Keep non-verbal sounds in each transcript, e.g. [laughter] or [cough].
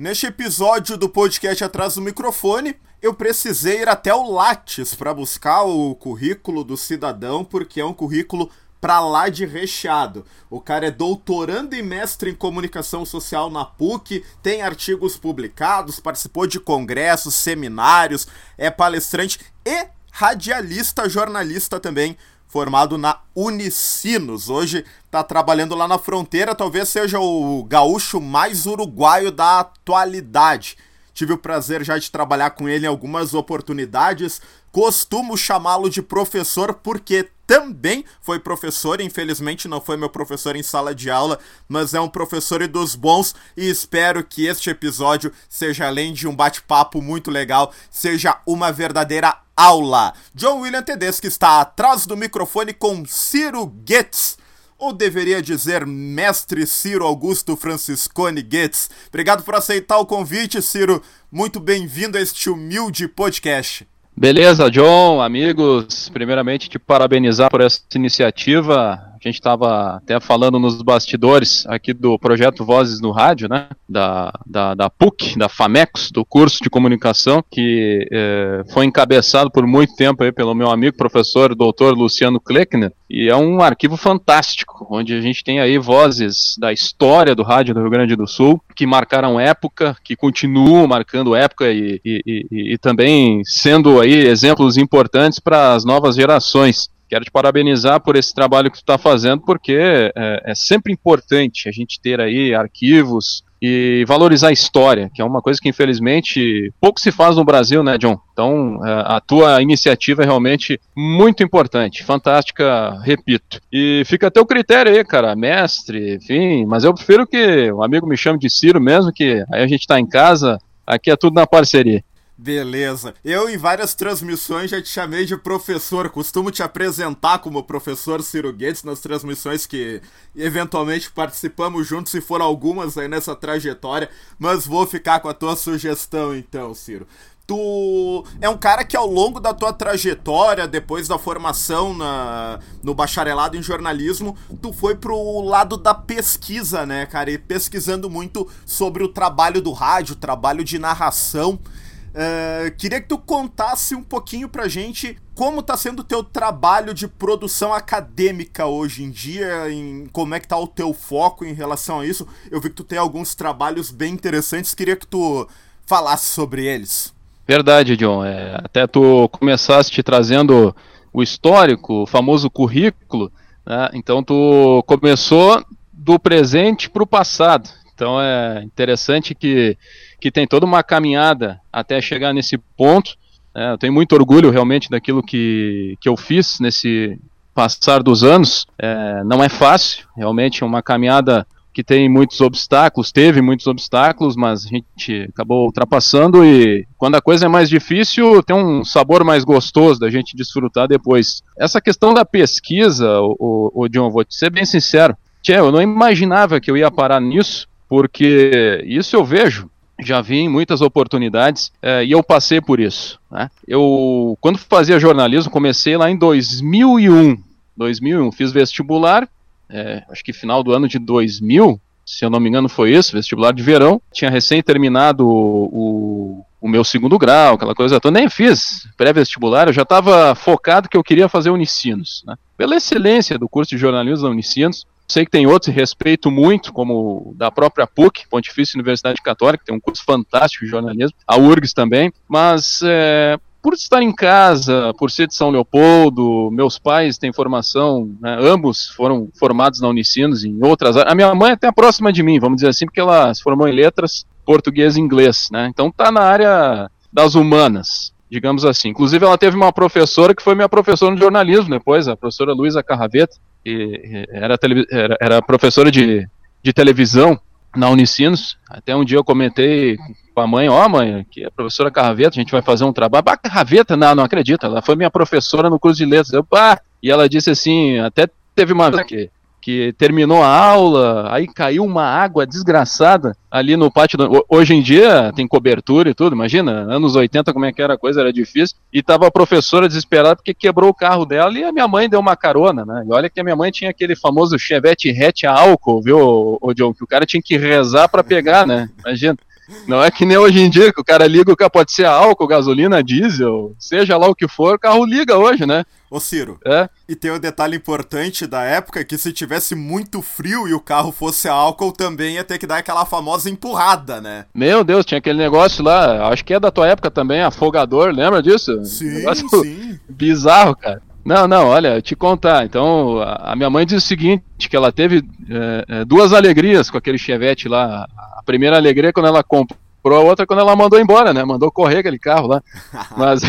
Neste episódio do podcast Atrás do Microfone, eu precisei ir até o Lattes para buscar o currículo do cidadão, porque é um currículo pra lá de recheado. O cara é doutorando e mestre em comunicação social na PUC, tem artigos publicados, participou de congressos, seminários, é palestrante e radialista, jornalista também, formado na Unicinos. Hoje está trabalhando lá na fronteira, talvez seja o gaúcho mais uruguaio da atualidade. Tive o prazer já de trabalhar com ele em algumas oportunidades. Costumo chamá-lo de professor porque também foi professor, infelizmente não foi meu professor em sala de aula, mas é um professor e dos bons e espero que este episódio seja além de um bate-papo muito legal, seja uma verdadeira aula. John William Tedeschi está atrás do microfone com Ciro Goetz ou deveria dizer Mestre Ciro Augusto Franciscone Goetz. Obrigado por aceitar o convite, Ciro. Muito bem-vindo a este humilde podcast. Beleza, John, amigos. Primeiramente, te parabenizar por essa iniciativa. A gente estava até falando nos bastidores aqui do projeto Vozes no Rádio, né? Da, da, da PUC, da FAMEX, do curso de comunicação, que é, foi encabeçado por muito tempo aí pelo meu amigo professor doutor Luciano Kleckner. E é um arquivo fantástico, onde a gente tem aí vozes da história do rádio do Rio Grande do Sul, que marcaram época, que continuam marcando época e, e, e, e também sendo aí exemplos importantes para as novas gerações. Quero te parabenizar por esse trabalho que tu está fazendo, porque é, é, sempre importante a gente ter aí arquivos e valorizar a história, que é uma coisa que infelizmente pouco se faz no Brasil, né, John? Então, é, a tua iniciativa é realmente muito importante, fantástica, repito. E fica a teu critério aí, cara, mestre, enfim, mas eu prefiro que o amigo me chame de Ciro mesmo, que aí a gente está em casa, aqui é tudo na parceria. Beleza. Eu, em várias transmissões, já te chamei de professor. Costumo te apresentar como professor Ciro Guedes nas transmissões que eventualmente participamos juntos, se for algumas aí nessa trajetória. Mas vou ficar com a tua sugestão, então, Ciro. Tu é um cara que ao longo da tua trajetória, depois da formação na, no bacharelado em jornalismo, tu foi pro lado da pesquisa, né, cara? E pesquisando muito sobre o trabalho do rádio, trabalho de narração. Uh, queria que tu contasse um pouquinho pra gente como tá sendo o teu trabalho de produção acadêmica hoje em dia, em como é que tá o teu foco em relação a isso. Eu vi que tu tem alguns trabalhos bem interessantes, queria que tu falasse sobre eles. Verdade, John. É, até tu começaste trazendo o histórico, o famoso currículo, né? então tu começou do presente para o passado. Então é interessante que que tem toda uma caminhada até chegar nesse ponto. É, eu tenho muito orgulho realmente daquilo que, que eu fiz nesse passar dos anos. É, não é fácil, realmente é uma caminhada que tem muitos obstáculos, teve muitos obstáculos, mas a gente acabou ultrapassando e quando a coisa é mais difícil, tem um sabor mais gostoso da gente desfrutar depois. Essa questão da pesquisa, o, o, o John, vou te ser bem sincero, tchê, eu não imaginava que eu ia parar nisso, porque isso eu vejo já vi muitas oportunidades é, e eu passei por isso. Né? Eu, quando fazia jornalismo, comecei lá em 2001. 2001, fiz vestibular, é, acho que final do ano de 2000, se eu não me engano foi isso, vestibular de verão. Tinha recém terminado o, o, o meu segundo grau, aquela coisa toda. Nem fiz pré-vestibular, eu já estava focado que eu queria fazer Unicinos. Né? Pela excelência do curso de jornalismo da Unicinos, Sei que tem outros, respeito muito, como da própria PUC, Pontifícia Universidade Católica, tem um curso fantástico de jornalismo, a URGS também, mas é, por estar em casa, por ser de São Leopoldo, meus pais têm formação, né, ambos foram formados na Unicinos em outras áreas. A minha mãe é até próxima de mim, vamos dizer assim, porque ela se formou em letras, português e inglês, né? Então está na área das humanas, digamos assim. Inclusive ela teve uma professora que foi minha professora de jornalismo depois, a professora Luísa Carraveta, que era, era, era professora de, de televisão na Unicinos. Até um dia eu comentei com a mãe, ó oh, mãe, que a professora Carraveta, a gente vai fazer um trabalho. Ah, Carraveta? Não, não acredito, ela foi minha professora no curso de letras. Eu, ah! E ela disse assim, até teve uma que que terminou a aula, aí caiu uma água desgraçada ali no pátio. Do... Hoje em dia tem cobertura e tudo, imagina, anos 80 como é que era a coisa, era difícil. E tava a professora desesperada porque quebrou o carro dela e a minha mãe deu uma carona, né? E olha que a minha mãe tinha aquele famoso Chevette hatch a álcool, viu, o John, que o cara tinha que rezar para pegar, né? Imagina. Não é que nem hoje em dia que o cara liga o carro, pode ser álcool, gasolina, diesel, seja lá o que for, o carro liga hoje, né? Ô Ciro, é? e tem um detalhe importante da época que se tivesse muito frio e o carro fosse álcool também ia ter que dar aquela famosa empurrada, né? Meu Deus, tinha aquele negócio lá, acho que é da tua época também, afogador, lembra disso? Sim, sim. [laughs] Bizarro, cara. Não, não, olha, te contar. Então, a minha mãe diz o seguinte, que ela teve é, é, duas alegrias com aquele Chevette lá. A primeira alegria é quando ela comprou, a outra é quando ela mandou embora, né? Mandou correr aquele carro lá. [laughs] Mas,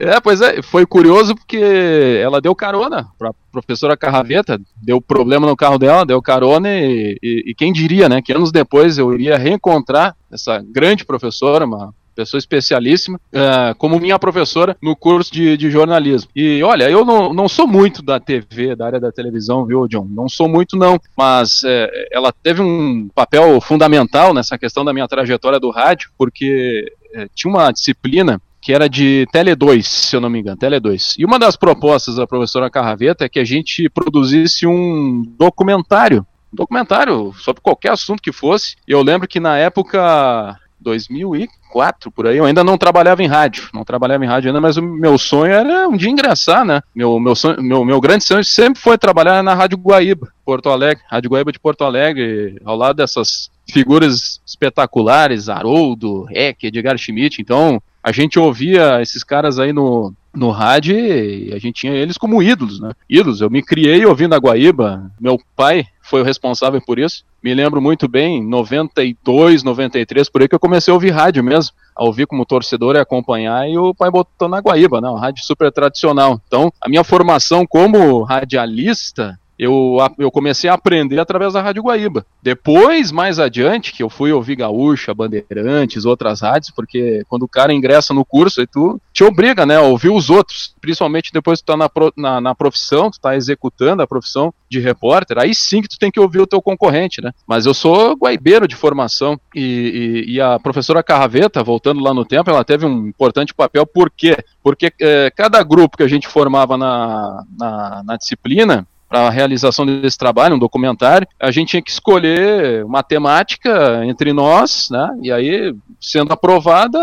é, pois é, foi curioso porque ela deu carona pra professora Carraveta, deu problema no carro dela, deu carona e, e, e quem diria, né? Que anos depois eu iria reencontrar essa grande professora, uma pessoa especialíssima, uh, como minha professora no curso de, de jornalismo. E olha, eu não, não sou muito da TV, da área da televisão, viu, John? Não sou muito, não. Mas é, ela teve um papel fundamental nessa questão da minha trajetória do rádio, porque é, tinha uma disciplina que era de Tele 2, se eu não me engano, Tele 2. E uma das propostas da professora Carraveta é que a gente produzisse um documentário documentário sobre qualquer assunto que fosse. Eu lembro que na época 2004, por aí, eu ainda não trabalhava em rádio, não trabalhava em rádio ainda, mas o meu sonho era um dia ingressar, né? Meu, meu, sonho, meu, meu grande sonho sempre foi trabalhar na Rádio Guaíba, Porto Alegre, Rádio Guaíba de Porto Alegre, ao lado dessas figuras espetaculares, Haroldo, Eck, Edgar Schmidt, então a gente ouvia esses caras aí no, no rádio e a gente tinha eles como ídolos, né? Ídolos, eu me criei ouvindo a Guaíba, meu pai foi o responsável por isso. Me lembro muito bem, 92, 93, por aí que eu comecei a ouvir rádio mesmo, a ouvir como torcedor e acompanhar, e o pai botou na Guaíba, né, uma rádio super tradicional. Então, a minha formação como radialista eu, eu comecei a aprender através da Rádio Guaíba. Depois, mais adiante, que eu fui ouvir Gaúcha, Bandeirantes, outras rádios, porque quando o cara ingressa no curso, aí tu te obriga, né, a ouvir os outros, principalmente depois que tu tá na, na, na profissão, tu tá executando a profissão de repórter, aí sim que tu tem que ouvir o teu concorrente, né? Mas eu sou guaibeiro de formação e, e, e a professora Carraveta, voltando lá no tempo, ela teve um importante papel, por quê? Porque é, cada grupo que a gente formava na, na, na disciplina, para a realização desse trabalho, um documentário, a gente tinha que escolher uma temática entre nós, né? E aí, sendo aprovada,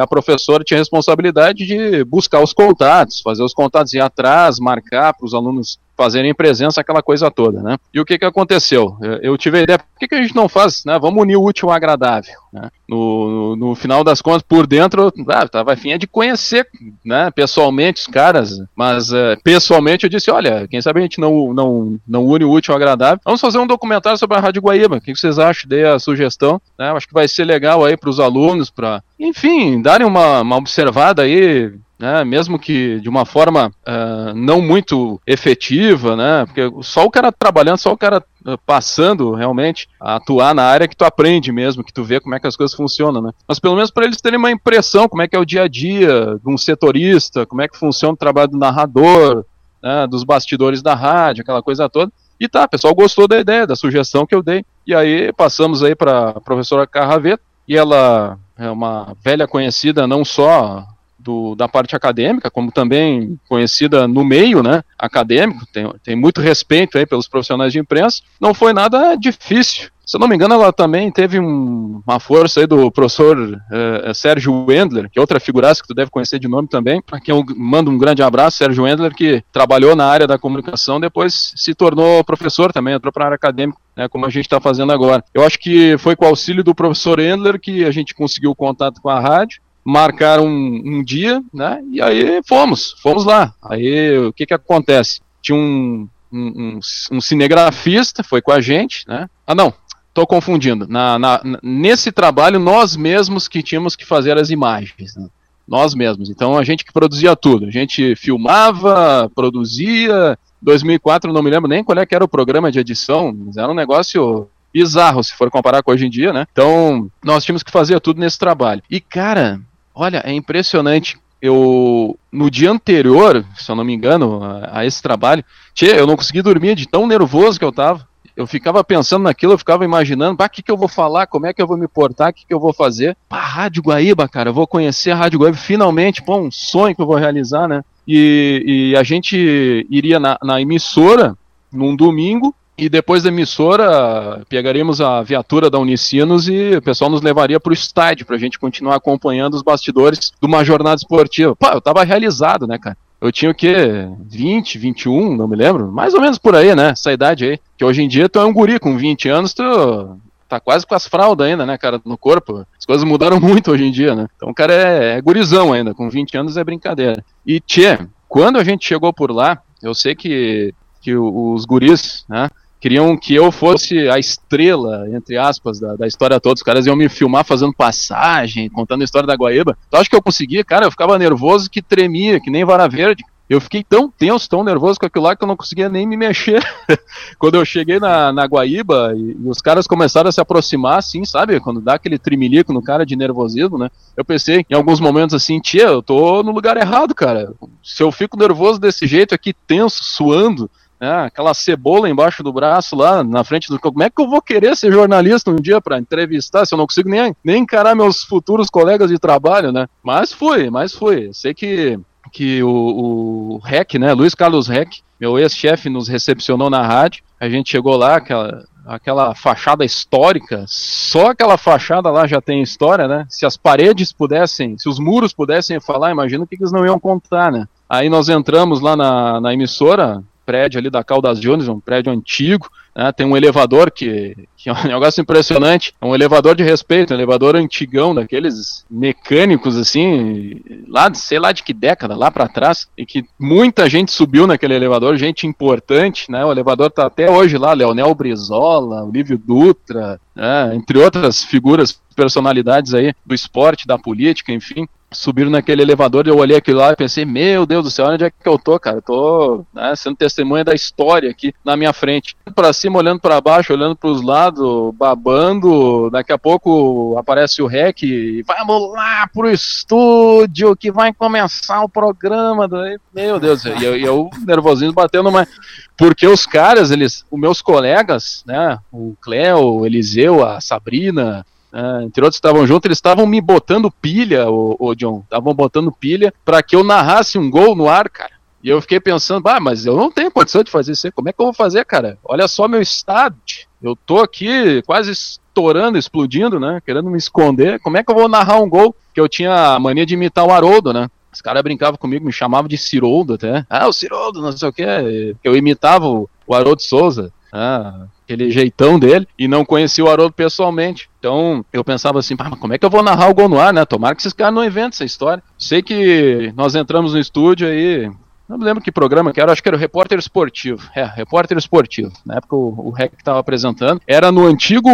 a professora tinha a responsabilidade de buscar os contatos, fazer os contatos, ir atrás, marcar para os alunos fazerem presença, aquela coisa toda, né? E o que que aconteceu? Eu tive a ideia, por que, que a gente não faz, né? Vamos unir o útil ao agradável, né? No, no, no final das contas, por dentro, ah, tava afim de conhecer, né, pessoalmente os caras, mas uh, pessoalmente eu disse, olha, quem sabe a gente não, não, não une o útil ao agradável, vamos fazer um documentário sobre a Rádio Guaíba, o que, que vocês acham? Dei a sugestão, né? Acho que vai ser legal aí para os alunos, para, enfim, darem uma, uma observada aí, né, mesmo que de uma forma uh, não muito efetiva, né, porque só o cara trabalhando, só o cara uh, passando realmente a atuar na área que tu aprende mesmo, que tu vê como é que as coisas funcionam, né. Mas pelo menos para eles terem uma impressão como é que é o dia a dia de um setorista, como é que funciona o trabalho do narrador, né, dos bastidores da rádio, aquela coisa toda. E tá, o pessoal gostou da ideia, da sugestão que eu dei. E aí passamos aí para a professora Carraveta, e ela é uma velha conhecida não só do, da parte acadêmica, como também conhecida no meio né, acadêmico, tem, tem muito respeito aí pelos profissionais de imprensa, não foi nada difícil. Se eu não me engano, ela também teve um, uma força aí do professor uh, Sérgio Wendler, que é outra figuraça que tu deve conhecer de nome também, para quem eu mando um grande abraço, Sérgio Wendler, que trabalhou na área da comunicação, depois se tornou professor também, entrou para a área acadêmica, né, como a gente está fazendo agora. Eu acho que foi com o auxílio do professor Wendler que a gente conseguiu contato com a rádio, marcaram um, um, dia, né? E aí fomos, fomos lá. Aí o que que acontece? Tinha um, um, um, cinegrafista, foi com a gente, né? Ah, não, tô confundindo. Na, na, nesse trabalho, nós mesmos que tínhamos que fazer as imagens. Né? Nós mesmos. Então a gente que produzia tudo. A gente filmava, produzia. 2004, não me lembro nem qual é que era o programa de edição, mas era um negócio bizarro se for comparar com hoje em dia, né? Então, nós tínhamos que fazer tudo nesse trabalho. E, cara, Olha, é impressionante. Eu, no dia anterior, se eu não me engano, a, a esse trabalho, tchê, eu não consegui dormir de tão nervoso que eu tava. Eu ficava pensando naquilo, eu ficava imaginando, o que, que eu vou falar, como é que eu vou me portar, o que, que eu vou fazer. Pá, Rádio Guaíba, cara, eu vou conhecer a Rádio Guaíba, finalmente, pô, um sonho que eu vou realizar, né? E, e a gente iria na, na emissora, num domingo, e depois da emissora, pegaríamos a viatura da Unicinos e o pessoal nos levaria para o estádio para a gente continuar acompanhando os bastidores de uma jornada esportiva. Pô, eu tava realizado, né, cara? Eu tinha o quê? 20, 21, não me lembro. Mais ou menos por aí, né? Essa idade aí. Que hoje em dia tu é um guri com 20 anos, tu tá quase com as fraldas ainda, né, cara, no corpo. As coisas mudaram [laughs] muito hoje em dia, né? Então o cara é, é gurizão ainda, com 20 anos é brincadeira. E, tchê, quando a gente chegou por lá, eu sei que, que os guris, né, queriam que eu fosse a estrela, entre aspas, da, da história toda. Os caras iam me filmar fazendo passagem, contando a história da Guaíba. Tu acha que eu conseguia? Cara, eu ficava nervoso que tremia, que nem vara verde. Eu fiquei tão tenso, tão nervoso com aquilo lá que eu não conseguia nem me mexer. [laughs] Quando eu cheguei na, na Guaíba e, e, os caras começaram a se aproximar, assim, sabe? Quando dá aquele trimilico no cara de nervosismo, né? Eu pensei em alguns momentos assim, tia, eu tô no lugar errado, cara. Se eu fico nervoso desse jeito aqui, tenso, suando, né, aquela cebola embaixo do braço lá na frente do. Como é que eu vou querer ser jornalista um dia para entrevistar se eu não consigo nem, nem encarar meus futuros colegas de trabalho, né? Mas fui, mas fui. Sei que, que o, o REC, né, Luiz Carlos REC, meu ex-chefe, nos recepcionou na rádio. A gente chegou lá, aquela, aquela fachada histórica, só aquela fachada lá já tem história, né? Se as paredes pudessem, se os muros pudessem falar, imagina o que eles não iam contar, né? Aí nós entramos lá na, na emissora, prédio ali da Caldas Jones, um prédio antigo, né, tem um elevador que, que, é um [laughs] negócio impressionante, é um elevador de respeito, um elevador antigão, daqueles mecânicos assim, lá, sei lá de que década, lá para trás, e que muita gente subiu naquele elevador, gente importante, né, o elevador tá até hoje lá, Leonel Brizola, Olívio Dutra, né, entre outras figuras, personalidades aí do esporte, da política, enfim, subiram naquele elevador, eu olhei aquilo lá e pensei, meu Deus do céu, onde é que eu tô, cara? Eu tô né, sendo testemunha da história aqui na minha frente. Para cima, olhando para baixo, olhando para os lados, babando. Daqui a pouco aparece o REC e vamos lá pro estúdio que vai começar o programa. Meu Deus, e eu, eu nervosinho batendo, mas porque os caras, eles, os meus colegas, né, o Cléo, o Eliseu, a Sabrina, Uh, entre outros estavam juntos, eles estavam me botando pilha, o, o John, estavam botando pilha para que eu narrasse um gol no ar, cara. E eu fiquei pensando, ah, mas eu não tenho condição de fazer isso. Como é que eu vou fazer, cara? Olha só meu estado. Eu tô aqui quase estourando, explodindo, né? Querendo me esconder. Como é que eu vou narrar um gol? Que eu tinha a mania de imitar o Haroldo, né? Os caras brincavam comigo, me chamavam de Ciroldo até. Ah, o Ciroldo, não sei o quê. Eu imitava o Haroldo Souza. Ah, aquele jeitão dele, e não conhecia o Haroldo pessoalmente. Então eu pensava assim, mas como é que eu vou narrar o gol no ar, né? Tomara que esses caras não inventem essa história. Sei que nós entramos no estúdio aí. Não me lembro que programa que era, acho que era o Repórter Esportivo. É, Repórter Esportivo. Na época o, REC estava apresentando. Era no antigo,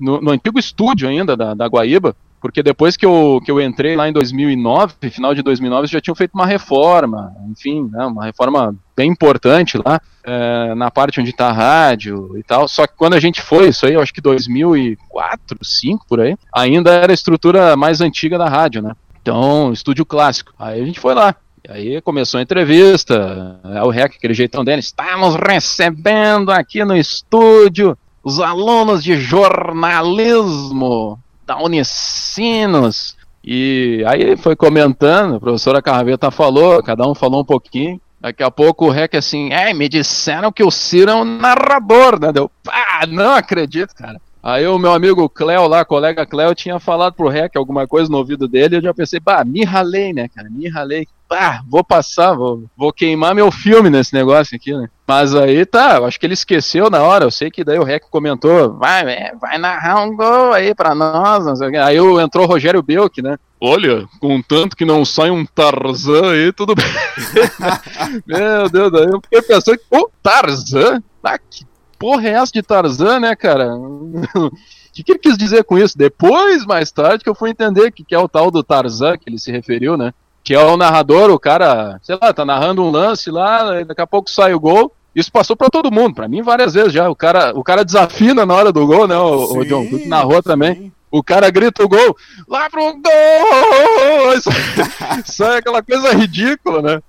no, no antigo estúdio ainda da, da Guaíba, porque depois que eu, que eu entrei lá em 2009, final de 2009, já tinham feito uma reforma, enfim, né, uma reforma bem importante lá, é, na parte onde está a rádio e tal. Só que quando a gente foi, isso aí, eu acho que 2004, 2005 por aí, ainda era a estrutura mais antiga da rádio, né? Então, estúdio clássico. Aí a gente foi lá. Aí começou a entrevista, é o REC, aquele jeitão dele. Estamos recebendo aqui no estúdio os alunos de jornalismo da Unicinos. E aí foi comentando, a professora Carveta falou, cada um falou um pouquinho. Daqui a pouco o Rec assim, é, me disseram que o Ciro é um narrador, né? Deu, pá, não acredito, cara. Aí o meu amigo Cléo lá, colega Cléo, tinha falado pro Rec alguma coisa no ouvido dele, eu já pensei, pá, me ralei, né, cara, me ralei ah, vou passar, vou, vou queimar meu filme nesse negócio aqui, né? Mas aí tá, acho que ele esqueceu na hora. Eu sei que daí o Rec comentou, vai, é, vai narrar um gol aí pra nós. Aí entrou o Rogério Belk, né? Olha, contanto que não sai um Tarzan aí, tudo bem. [laughs] meu Deus, daí eu fiquei pensando, o Tarzan? Ah, que porra é essa de Tarzan, né, cara? [laughs] O que, que ele quis dizer com isso? Depois, mais tarde, que eu fui entender que, que é o tal do Tarzan que ele se referiu, né? Que é o narrador, o cara, sei lá, tá narrando um lance lá, daqui a pouco sai o gol. Isso passou para todo mundo, para mim várias vezes já. O cara, o cara desafina na hora do gol, né? O, sim, o John, tu narrou também. O cara grita o gol, lá pro gol! Isso, [laughs] isso é aquela coisa ridícula, né?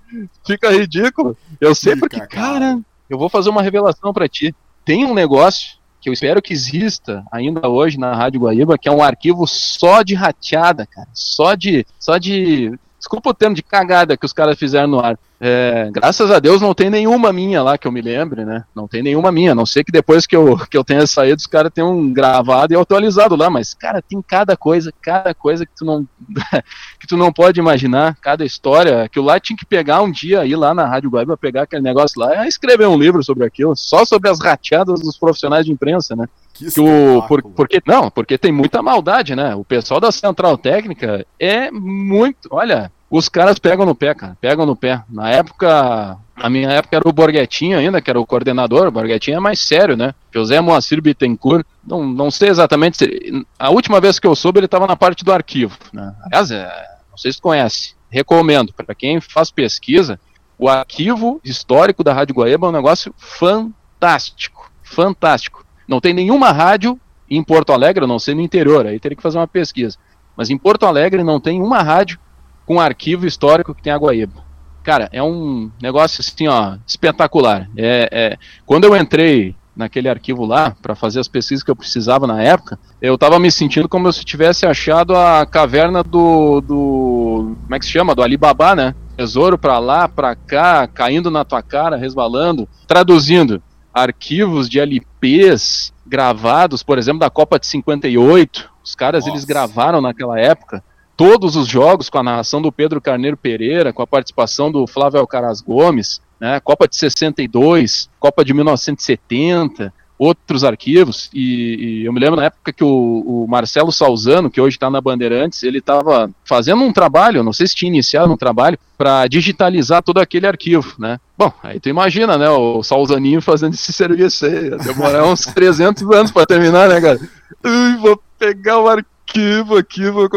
Fica ridículo. Eu sei Fica, porque, cara, eu vou fazer uma revelação para ti. Tem um negócio que eu espero que exista ainda hoje na Rádio Guaíba, que é um arquivo só de rateada, cara. Só de, só de desculpa o termo de cagada que os caras fizeram no ar. É, graças a Deus não tem nenhuma minha lá que eu me lembre, né? Não tem nenhuma minha, a não sei que depois que eu, que eu tenha saído, os caras tenham gravado e atualizado lá, mas, cara, tem cada coisa, cada coisa que tu não, [laughs] que tu não pode imaginar, cada história, que o lá tinha que pegar um dia, ir lá na Rádio Guaíba, pegar aquele negócio lá e escrever um livro sobre aquilo, só sobre as rateadas dos profissionais de imprensa, né? Que, que o, por, porque, não, porque tem muita maldade, né? O pessoal da Central Técnica é muito, olha, os caras pegam no pé, cara, pegam no pé. Na época, na minha época era o Borghetinho ainda, que era o coordenador, o Borghetinho é mais sério, né? José Moacir Bittencourt, não, não sei exatamente, se, a última vez que eu soube ele estava na parte do arquivo, né? Aliás, é, não sei se conhece, recomendo, para quem faz pesquisa, o arquivo histórico da Rádio Guaíba é um negócio fantástico, fantástico. Não tem nenhuma rádio em Porto Alegre, não sei no interior, aí teria que fazer uma pesquisa, mas em Porto Alegre não tem uma rádio com um arquivo histórico que tem a Guaíba. Cara, é um negócio assim, ó, espetacular. É, é quando eu entrei naquele arquivo lá para fazer as pesquisas que eu precisava na época, eu estava me sentindo como se tivesse achado a caverna do, do como é que se chama, do Alibaba, né? Tesouro para lá, para cá, caindo na tua cara, resvalando. Traduzindo, arquivos de LPs gravados, por exemplo, da Copa de 58. Os caras Nossa. eles gravaram naquela época todos os jogos com a narração do Pedro Carneiro Pereira, com a participação do Flávio Alcaraz Gomes, né, Copa de 62, Copa de 1970, outros arquivos, e, e, eu me lembro na época que o, o Marcelo Salzano, que hoje está na Bandeirantes, ele estava fazendo um trabalho, não sei se tinha iniciado um trabalho, para digitalizar todo aquele arquivo, né? Bom, aí tu imagina, né, o Salzaninho fazendo esse serviço aí, ia demorar uns 300 anos para terminar, né, cara? Ui, vou pegar o arquivo arquivo, arquivo.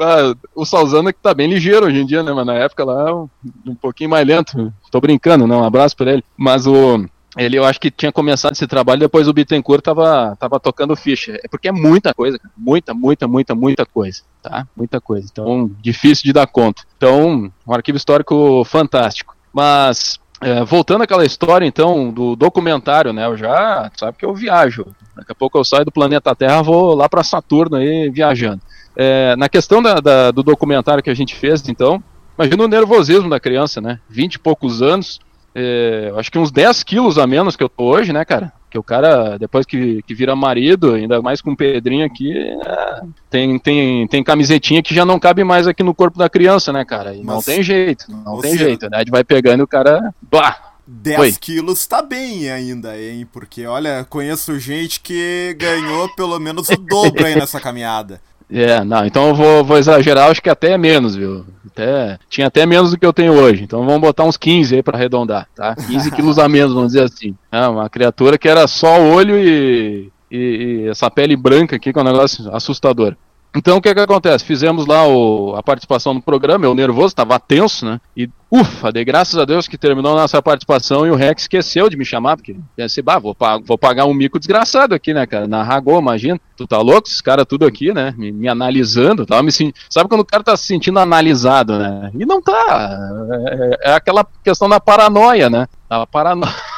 Ah, o Salzano que tá bem ligeiro hoje em dia, né? Mas na época lá, um, um pouquinho mais lento. Tô brincando, não. Um abraço pra ele. Mas o. Ele, eu acho que tinha começado esse trabalho, depois o Bittencourt tava, tava tocando ficha. É porque é muita coisa, muita, muita, muita, muita coisa, tá? Muita coisa. Então, difícil de dar conta. Então, um arquivo histórico fantástico. Mas, é, voltando àquela história, então, do documentário, né? Eu já, sabe que eu viajo. Daqui a pouco eu saio do planeta Terra, vou lá para Saturno aí viajando. É, na questão da, da, do documentário que a gente fez, então, imagina o nervosismo da criança, né? 20 e poucos anos, é, acho que uns 10 quilos a menos que eu tô hoje, né, cara? Que o cara, depois que, que vira marido, ainda mais com o Pedrinho aqui, é, tem, tem, tem camisetinha que já não cabe mais aqui no corpo da criança, né, cara? E não tem jeito, não tem jeito, né? A gente vai pegando e o cara. Blá, 10 Oi. quilos tá bem ainda, hein? Porque, olha, conheço gente que ganhou pelo menos o dobro aí nessa caminhada. É, não, então eu vou, vou exagerar, acho que até menos, viu? Até, tinha até menos do que eu tenho hoje, então vamos botar uns 15 aí pra arredondar, tá? 15 quilos a menos, vamos dizer assim. É, uma criatura que era só olho e, e, e essa pele branca aqui, que é um negócio assustador. Então o que que acontece? Fizemos lá o, a participação no programa, eu nervoso, estava tenso, né? E ufa, dei graças a Deus que terminou a nossa participação e o Rex esqueceu de me chamar, porque pensei, bah, vou, vou pagar um mico desgraçado aqui, né, cara? Na Ragô, imagina. Tu tá louco? Esses caras tudo aqui, né? Me, me, analisando, tava me sentindo. Sabe quando o cara tá se sentindo analisado, né? E não tá. É, é aquela questão da paranoia, né? Da paranoia. [laughs]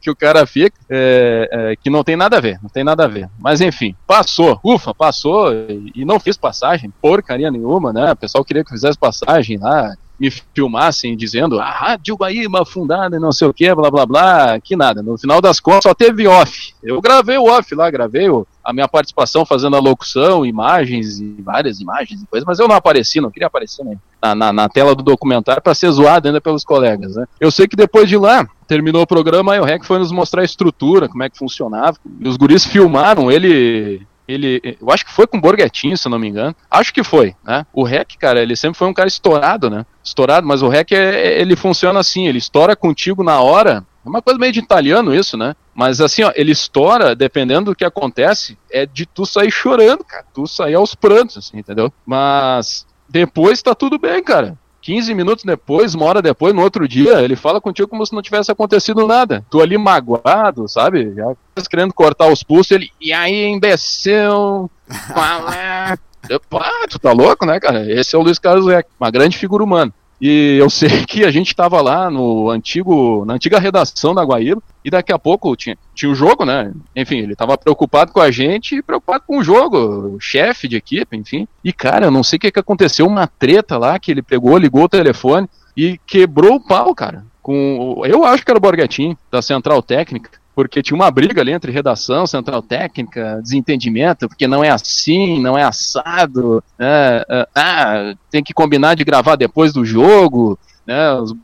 que o cara fica, é, é, que não tem nada a ver, não tem nada a ver. Mas enfim, passou, ufa, passou e, e não fiz passagem, porcaria nenhuma, né? O pessoal queria que eu fizesse passagem lá, me filmassem dizendo a Rádio Guaíba fundada e não sei o que, blá blá blá, que nada. No final das contas só teve off. Eu gravei o off lá, gravei o, a minha participação fazendo a locução, imagens e várias imagens e coisas, mas eu não apareci, não queria aparecer né, na, na, na tela do documentário para ser zoado ainda pelos colegas. Né? Eu sei que depois de lá, terminou o programa, aí o REC foi nos mostrar a estrutura, como é que funcionava. E os guris filmaram ele ele, eu acho que foi com o Borghetinho, se não me engano. Acho que foi, né? O REC, cara, ele sempre foi um cara estourado, né? Estourado, mas o REC, é, ele funciona assim, ele estoura contigo na hora. É uma coisa meio de italiano isso, né? Mas assim, ó, ele estoura, dependendo do que acontece, é de tu sair chorando, cara. Tu sair aos prantos, assim, entendeu? Mas depois tá tudo bem, cara. 15 minutos depois, uma hora depois, no outro dia, ele fala contigo como se não tivesse acontecido nada. Tu ali magoado, sabe? Já querendo cortar os pulsos, ele, e aí, imbecil? Qual é? [laughs] Tu tá louco, né, cara? Esse é o Luiz Carlos Eck, uma grande figura humana. E eu sei que a gente estava lá no antigo, na antiga redação da Guaíba, e daqui a pouco tinha, tinha o jogo, né? Enfim, ele estava preocupado com a gente e preocupado com o jogo, o chefe de equipe, enfim. E cara, eu não sei o que, que aconteceu, uma treta lá que ele pegou, ligou o telefone e quebrou o pau, cara. Com, eu acho que era o Borghetti, da Central Técnica porque tinha uma briga ali entre redação, central técnica, desentendimento, porque não é assim, não é assado, é, é, ah, tem que combinar de gravar depois do jogo, né, os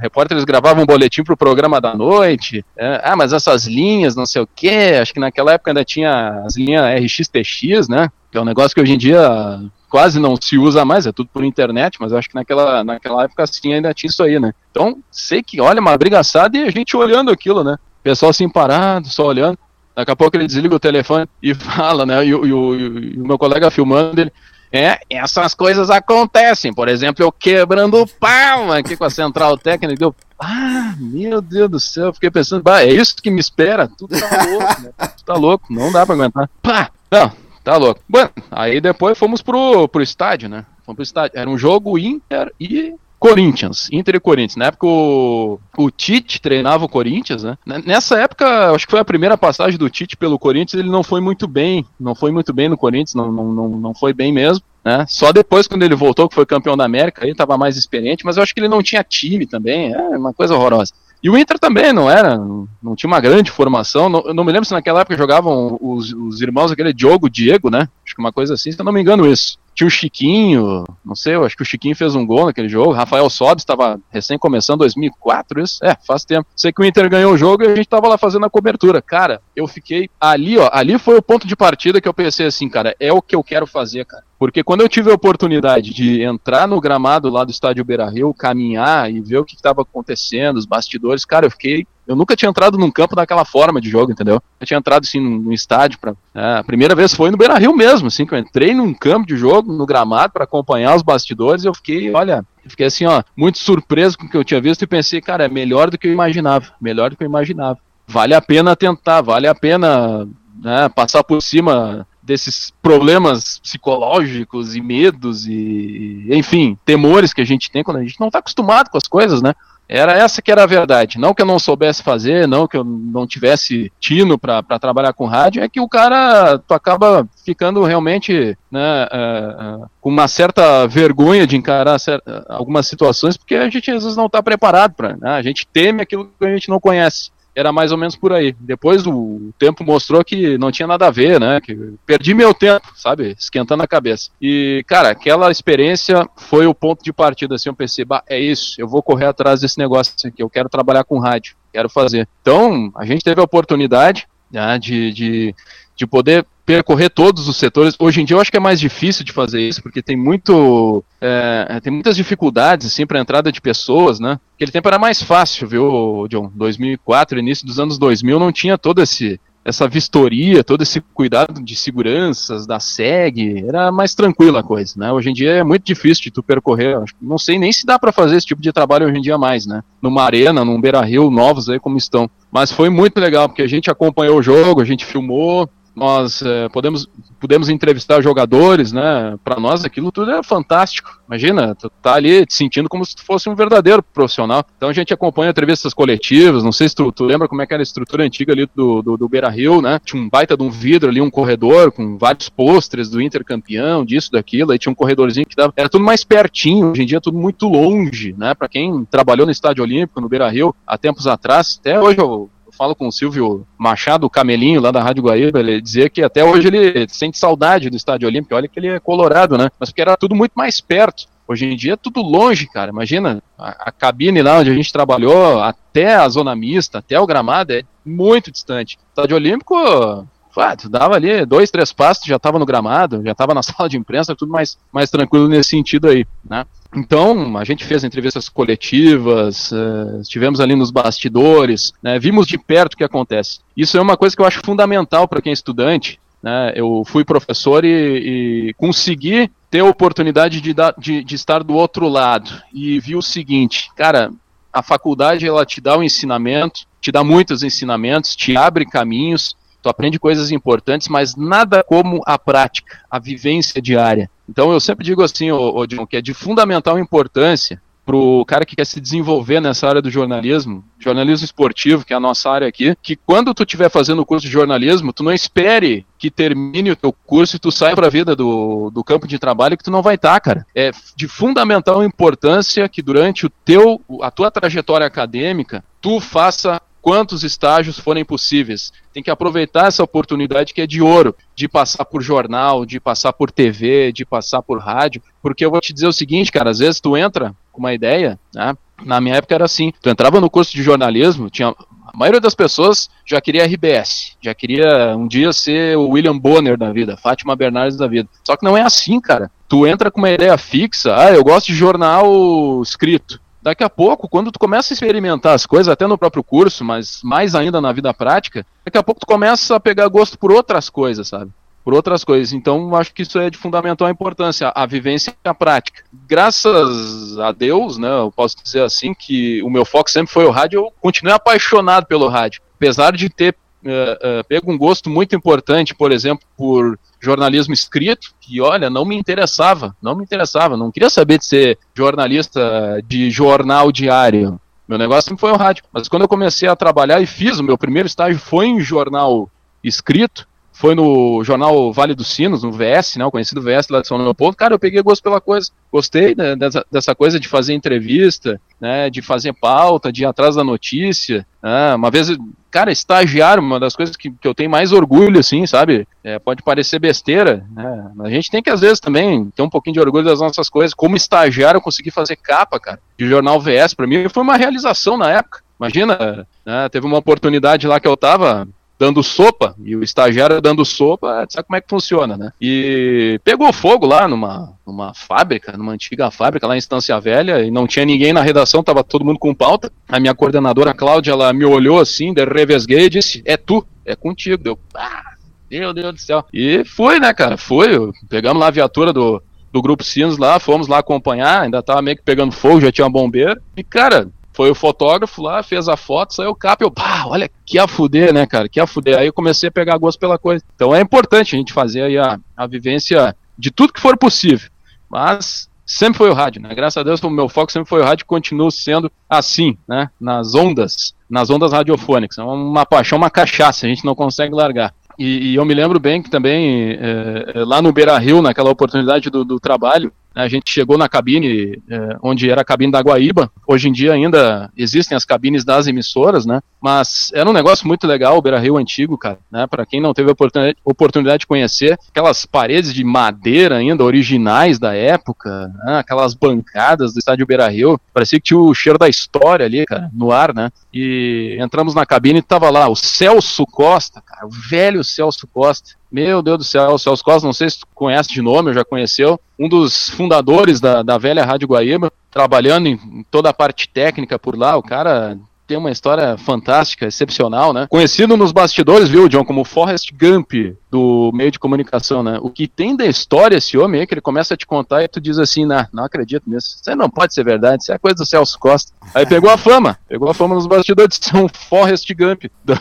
repórteres gravavam um boletim para o programa da noite, é, ah, mas essas linhas, não sei o quê, acho que naquela época ainda tinha as linhas RXTX, né, que é um negócio que hoje em dia quase não se usa mais, é tudo por internet, mas acho que naquela, naquela época assim ainda tinha isso aí, né. Então, sei que, olha, uma brigaçada e a gente olhando aquilo, né pessoal assim parado, só olhando. Daqui a pouco ele desliga o telefone e [laughs] fala, né? E, e o, e o meu colega filmando ele. É, essas coisas acontecem. Por exemplo, eu quebrando o pau aqui com a central técnica. Deu, ah, meu Deus do céu. Fiquei pensando, bah, é isso que me espera? Tudo tá louco, né? Tudo tá louco, não dá pra aguentar. Pá, não, tá louco. Bom, aí depois fomos pro, pro estádio, né? Fomos pro estádio. Era um jogo Inter e Corinthians, Inter e Corinthians. Na época o, o Tite treinava o Corinthians, né? Nessa época, acho que foi a primeira passagem do Tite pelo Corinthians, ele não foi muito bem, não foi muito bem no Corinthians, não, não, não, não foi bem mesmo. Né? Só depois, quando ele voltou, que foi campeão da América, ele estava mais experiente, mas eu acho que ele não tinha time também, é uma coisa horrorosa. E o Inter também não era, não tinha uma grande formação. Não, eu não me lembro se naquela época jogavam os, os irmãos, aquele Diogo, Diego, né? Acho que uma coisa assim, se eu não me engano, isso. Tinha o Chiquinho, não sei, eu acho que o Chiquinho fez um gol naquele jogo. Rafael Sobis estava recém começando, 2004, isso? É, faz tempo. Sei que o Inter ganhou o jogo e a gente estava lá fazendo a cobertura. Cara, eu fiquei ali, ó, ali foi o ponto de partida que eu pensei assim, cara, é o que eu quero fazer, cara. Porque quando eu tive a oportunidade de entrar no gramado lá do estádio Beira Rio, caminhar e ver o que estava acontecendo, os bastidores, cara, eu fiquei eu nunca tinha entrado num campo daquela forma de jogo, entendeu? Eu tinha entrado assim num, estádio para é, a primeira vez foi no Beira Rio mesmo, assim, que eu entrei num campo de jogo, no gramado para acompanhar os bastidores, eu fiquei, olha, fiquei assim, ó, muito surpreso com o que eu tinha visto e pensei, cara, é melhor do que eu imaginava, melhor do que eu imaginava. Vale a pena tentar, vale a pena né, passar por cima desses problemas psicológicos e medos e, enfim, temores que a gente tem quando a gente não está acostumado com as coisas, né? Era essa que era a verdade. Não que eu não soubesse fazer, não que eu não tivesse tino para trabalhar com rádio, é que o cara, tu acaba ficando realmente né, uh, uh, com uma certa vergonha de encarar certa, algumas situações, porque a gente às vezes não está preparado para. Né? A gente teme aquilo que a gente não conhece era mais ou menos por aí. Depois o tempo mostrou que não tinha nada a ver, né? Que perdi meu tempo, sabe? Esquentando a cabeça. E, cara, aquela experiência foi o ponto de partida, assim, eu pensei, bah, é isso, eu vou correr atrás desse negócio aqui, eu quero trabalhar com rádio, quero fazer. Então, a gente teve a oportunidade né, de, de, de poder percorrer todos os setores. Hoje em dia eu acho que é mais difícil de fazer isso, porque tem muito é, tem muitas dificuldades assim para entrada de pessoas, né? Aquele tempo era mais fácil, viu, John? 2004, início dos anos 2000 não tinha todo esse essa vistoria, todo esse cuidado de seguranças da SEG, era mais tranquila a coisa, né? Hoje em dia é muito difícil de tu percorrer, não sei nem se dá para fazer esse tipo de trabalho hoje em dia mais, né? Numa arena, num Beira-Rio, novos aí como estão. Mas foi muito legal, porque a gente acompanhou o jogo, a gente filmou, nós é, podemos, podemos entrevistar jogadores, né? Para nós aquilo tudo é fantástico. Imagina, tu tá ali te sentindo como se tu fosse um verdadeiro profissional. Então a gente acompanha entrevistas coletivas, não sei se tu, tu lembra como é que era a estrutura antiga ali do, do, do Beira Rio, né? Tinha um baita de um vidro ali, um corredor com vários pôsteres do Inter campeão, disso, daquilo, aí tinha um corredorzinho que dava. Era tudo mais pertinho, hoje em dia é tudo muito longe, né? Para quem trabalhou no Estádio Olímpico, no Beira Rio, há tempos atrás, até hoje eu falo com o Silvio Machado, Camelinho, lá da Rádio Guaíba, ele dizia que até hoje ele sente saudade do Estádio Olímpico. Olha que ele é colorado, né? Mas porque era tudo muito mais perto. Hoje em dia é tudo longe, cara. Imagina, a, a, cabine lá onde a gente trabalhou, até a zona mista, até o gramado, é muito distante. O Estádio Olímpico, ah, tu dava ali dois, três passos, já estava no gramado, já estava na [laughs] sala de imprensa, tudo mais, mais tranquilo nesse sentido aí, né? Então, a gente fez entrevistas coletivas, uh, estivemos ali nos bastidores, né, vimos de perto o que acontece. Isso é uma coisa que eu acho fundamental para quem é estudante. Né, eu fui professor e, e consegui ter a oportunidade de, dar, de, de estar do outro lado. E vi o seguinte, cara, a faculdade ela te dá o um ensinamento, te dá muitos ensinamentos, te abre caminhos, tu aprende coisas importantes, mas nada como a prática, a vivência diária. Então eu sempre digo assim, ô, ô John, que é de fundamental importância pro cara que quer se desenvolver nessa área do jornalismo, jornalismo esportivo, que é a nossa área aqui, que quando tu estiver fazendo o curso de jornalismo, tu não espere que termine o teu curso e tu saia para a vida do, do campo de trabalho que tu não vai estar, tá, cara. É de fundamental importância que durante o teu a tua trajetória acadêmica, tu faça quantos estágios forem possíveis. Tem que aproveitar essa oportunidade que é de ouro, de passar por jornal, de passar por TV, de passar por rádio, porque eu vou te dizer o seguinte, cara, às vezes tu entra com uma ideia, né? Na minha época era assim, tu entrava no curso de jornalismo, tinha a maioria das pessoas já queria RBS, já queria um dia ser o William Bonner da vida, Fátima Bernardes da vida. Só que não é assim, cara. Tu entra com uma ideia fixa, ah, eu gosto de jornal escrito. Daqui a pouco, quando tu começa a experimentar as coisas, até no próprio curso, mas mais ainda na vida prática, daqui a pouco tu começa a pegar gosto por outras coisas, sabe? Por outras coisas. Então, acho que isso é de fundamental importância, a vivência e a prática. Graças a Deus, né, eu posso dizer assim, que o meu foco sempre foi o rádio, eu continuei apaixonado pelo rádio. Apesar de ter uh, pego um gosto muito importante, por exemplo, por jornalismo escrito, que olha, não me interessava, não me interessava, não queria saber de ser jornalista de jornal diário. Meu negócio sempre foi o rádio. Mas quando eu comecei a trabalhar e fiz, o meu primeiro estágio foi em jornal escrito, foi no jornal Vale dos Sinos, no VS, né, o conhecido VS lá de São Leopoldo, cara, eu peguei gosto pela coisa. Gostei né, dessa, dessa, coisa de fazer entrevista, né, de fazer pauta, de ir atrás da notícia. Né, uma vez, cara, estagiário, uma das coisas que, que eu tenho mais orgulho, assim, sabe? É, pode parecer besteira, né? A gente tem que, às vezes, também ter um pouquinho de orgulho das nossas coisas. Como estagiário, eu consegui fazer capa, cara, de jornal VS. Para mim, foi uma realização na época. Imagina, né, teve uma oportunidade lá que eu tava dando sopa, e o estagiário dando sopa, sabe como é que funciona, né? E pegou fogo lá numa, numa fábrica, numa antiga fábrica lá em Estância Velha, e não tinha ninguém na redação, tava todo mundo com pauta. A minha coordenadora, Cláudia, ela me olhou assim, de revesguei e disse, é tu, é contigo. Deu, ah, meu Deus do céu. E foi, né, cara, foi. Pegamos lá a viatura do, do Grupo Sinos lá, fomos lá acompanhar, ainda tava meio que pegando fogo, já tinha um bombeiro. E, cara, foi o fotógrafo lá, fez a foto, saiu o cap, eu, pá, olha que a fuder, né, cara, que a fuder. Aí eu comecei a pegar gosto pela coisa. Então é importante a gente fazer aí a, a vivência de tudo que for possível. Mas sempre foi o rádio, né? Graças a Deus o meu foco sempre foi o rádio e continua sendo assim, né? Nas ondas, nas ondas radiofônicas. É uma paixão, uma cachaça, a gente não consegue largar. E, e eu me lembro bem que também, é, lá no Beira Rio, naquela oportunidade do, do trabalho, a gente chegou na cabine, é, onde era a cabine da Guaíba. Hoje em dia ainda existem as cabines das emissoras, né? Mas era um negócio muito legal, o Beira Rio antigo, cara, né? Para quem não teve oportunidade, oportunidade de conhecer, aquelas paredes de madeira ainda, originais da época, né? aquelas bancadas do estádio Beira Rio, parecia que tinha o cheiro da história ali, cara, no ar, né? E entramos na cabine e tava lá o Celso Costa, cara, o velho Celso Costa meu Deus do céu, o Celso Costa, não sei se tu conhece de nome, ou já conheceu, um dos fundadores da, da velha Rádio Guaíba, trabalhando em toda a parte técnica por lá, o cara tem uma história fantástica, excepcional, né? Conhecido nos bastidores, viu, John, como Forrest Gump do meio de comunicação, né? O que tem da história esse homem é que ele começa a te contar e tu diz assim, nah, não acredito nisso. Isso não pode ser verdade, isso é coisa do Celso Costa. Aí pegou a fama, pegou a fama nos bastidores de um Forrest Gump do,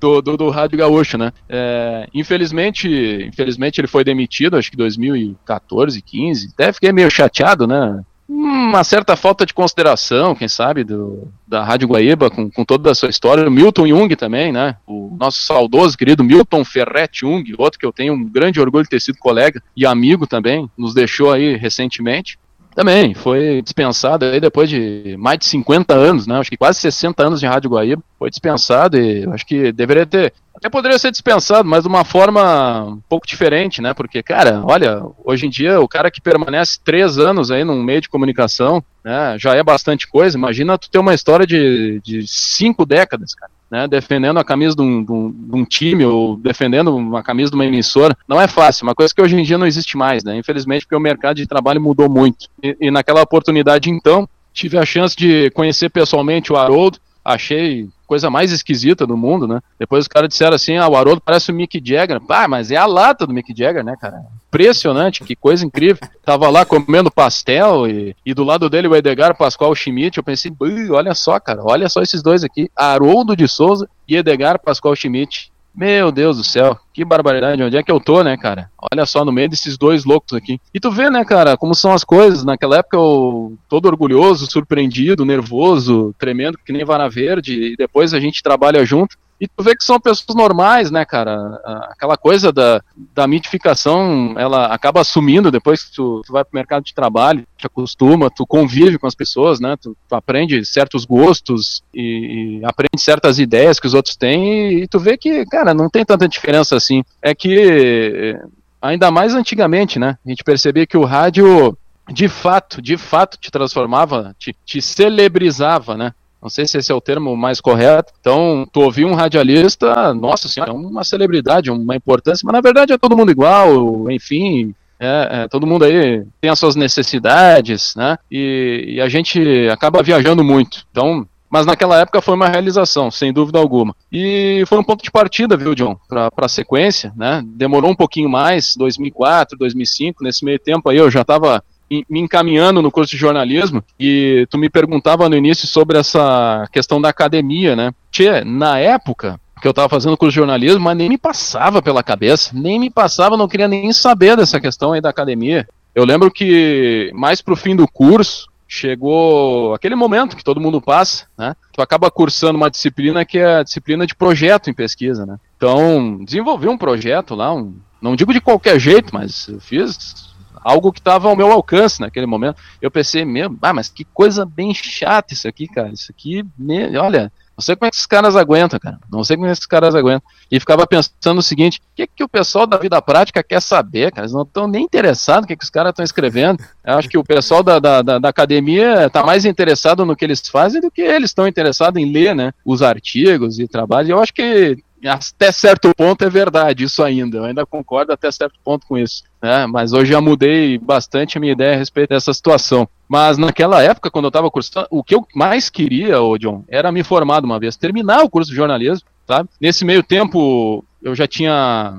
do, do, do Rádio Gaúcho, né? É, infelizmente, infelizmente ele foi demitido, acho que 2014, 15. Até fiquei meio chateado, né? Uma certa falta de consideração, quem sabe, do, da Rádio Guaíba, com, com toda a sua história. O Milton Jung também, né? O nosso saudoso, querido Milton Ferret Jung, outro que eu tenho um grande orgulho de ter sido colega e amigo também, nos deixou aí recentemente. Também foi dispensado aí depois de mais de 50 anos, né? Acho que quase 60 anos de Rádio Guaíba. Foi dispensado e acho que deveria ter. Até poderia ser dispensado, mas de uma forma um pouco diferente, né? Porque, cara, olha, hoje em dia o cara que permanece três anos aí num meio de comunicação, né? Já é bastante coisa. Imagina tu ter uma história de, de cinco décadas, cara né, defendendo a camisa de um, de, um, de um, time ou defendendo uma camisa de uma emissora, não é fácil, uma coisa que hoje em dia não existe mais, né, infelizmente porque o mercado de trabalho mudou muito. E, e naquela oportunidade, então, tive a chance de conhecer pessoalmente o Haroldo, achei coisa mais esquisita do mundo, né? Depois os caras disseram assim, ah, o Haroldo parece o Mick Jagger. Pá, mas é a lata do Mick Jagger, né, cara? Impressionante, que coisa incrível. Tava lá comendo pastel e, e do lado dele o Edgar Pascoal Schmidt. Eu pensei, olha só, cara, olha só esses dois aqui, Haroldo de Souza e Edgar Pascoal Schmidt. Meu Deus do céu, que barbaridade, onde é que eu tô, né, cara? Olha só, no meio desses dois loucos aqui. E tu vê, né, cara, como são as coisas. Naquela época eu todo orgulhoso, surpreendido, nervoso, tremendo que nem vara verde, e depois a gente trabalha junto. E tu vê que são pessoas normais, né, cara? Aquela coisa da, da mitificação, ela acaba assumindo depois que tu, tu vai pro mercado de trabalho, te acostuma, tu convive com as pessoas, né? Tu, tu aprende certos gostos e, e, aprende certas ideias que os outros têm e, e tu vê que, cara, não tem tanta diferença assim. É que, ainda mais antigamente, né? A gente percebia que o rádio de fato, de fato te transformava, te, te celebrizava, né? Não sei se esse é o termo mais correto. Então, tu ouvir um radialista, nossa senhora, é uma celebridade, uma importância, mas na verdade é todo mundo igual, enfim, é, é, todo mundo aí tem as suas necessidades, né? E, e, a gente acaba viajando muito. Então, mas naquela época foi uma realização, sem dúvida alguma. E foi um ponto de partida, viu, John, para a sequência, né? Demorou um pouquinho mais, 2004, 2005, nesse meio tempo aí eu já estava me encaminhando no curso de jornalismo e tu me perguntava no início sobre essa questão da academia, né? Tchê, na época que eu estava fazendo curso de jornalismo, mas nem me passava pela cabeça, nem me passava, não queria nem saber dessa questão aí da academia. Eu lembro que mais pro fim do curso, chegou aquele momento que todo mundo passa, né? Tu acaba cursando uma disciplina que é a disciplina de projeto em pesquisa, né? Então, desenvolvi um projeto lá, um, não digo de qualquer jeito, mas eu fiz algo que estava ao meu alcance naquele momento. Eu pensei mesmo, ah, mas que coisa bem chata isso aqui, cara. Isso aqui, me... olha, não sei como é que esses caras aguentam, cara. Não sei como é que esses caras aguentam. E ficava pensando o seguinte: o que, que o pessoal da vida prática quer saber, cara? Eles não estão nem interessados no que, que os caras estão escrevendo. Eu acho que o pessoal da, da, da academia está mais interessado no que eles fazem do que eles estão interessados em ler, né? Os artigos e trabalhos. Eu acho que até certo ponto é verdade isso ainda. Eu ainda concordo até certo ponto com isso. Né? Mas hoje já mudei bastante a minha ideia a respeito dessa situação. Mas naquela época, quando eu estava cursando, o que eu mais queria, ô John, era me formar de uma vez, terminar o curso de jornalismo, sabe? Nesse meio tempo, eu já tinha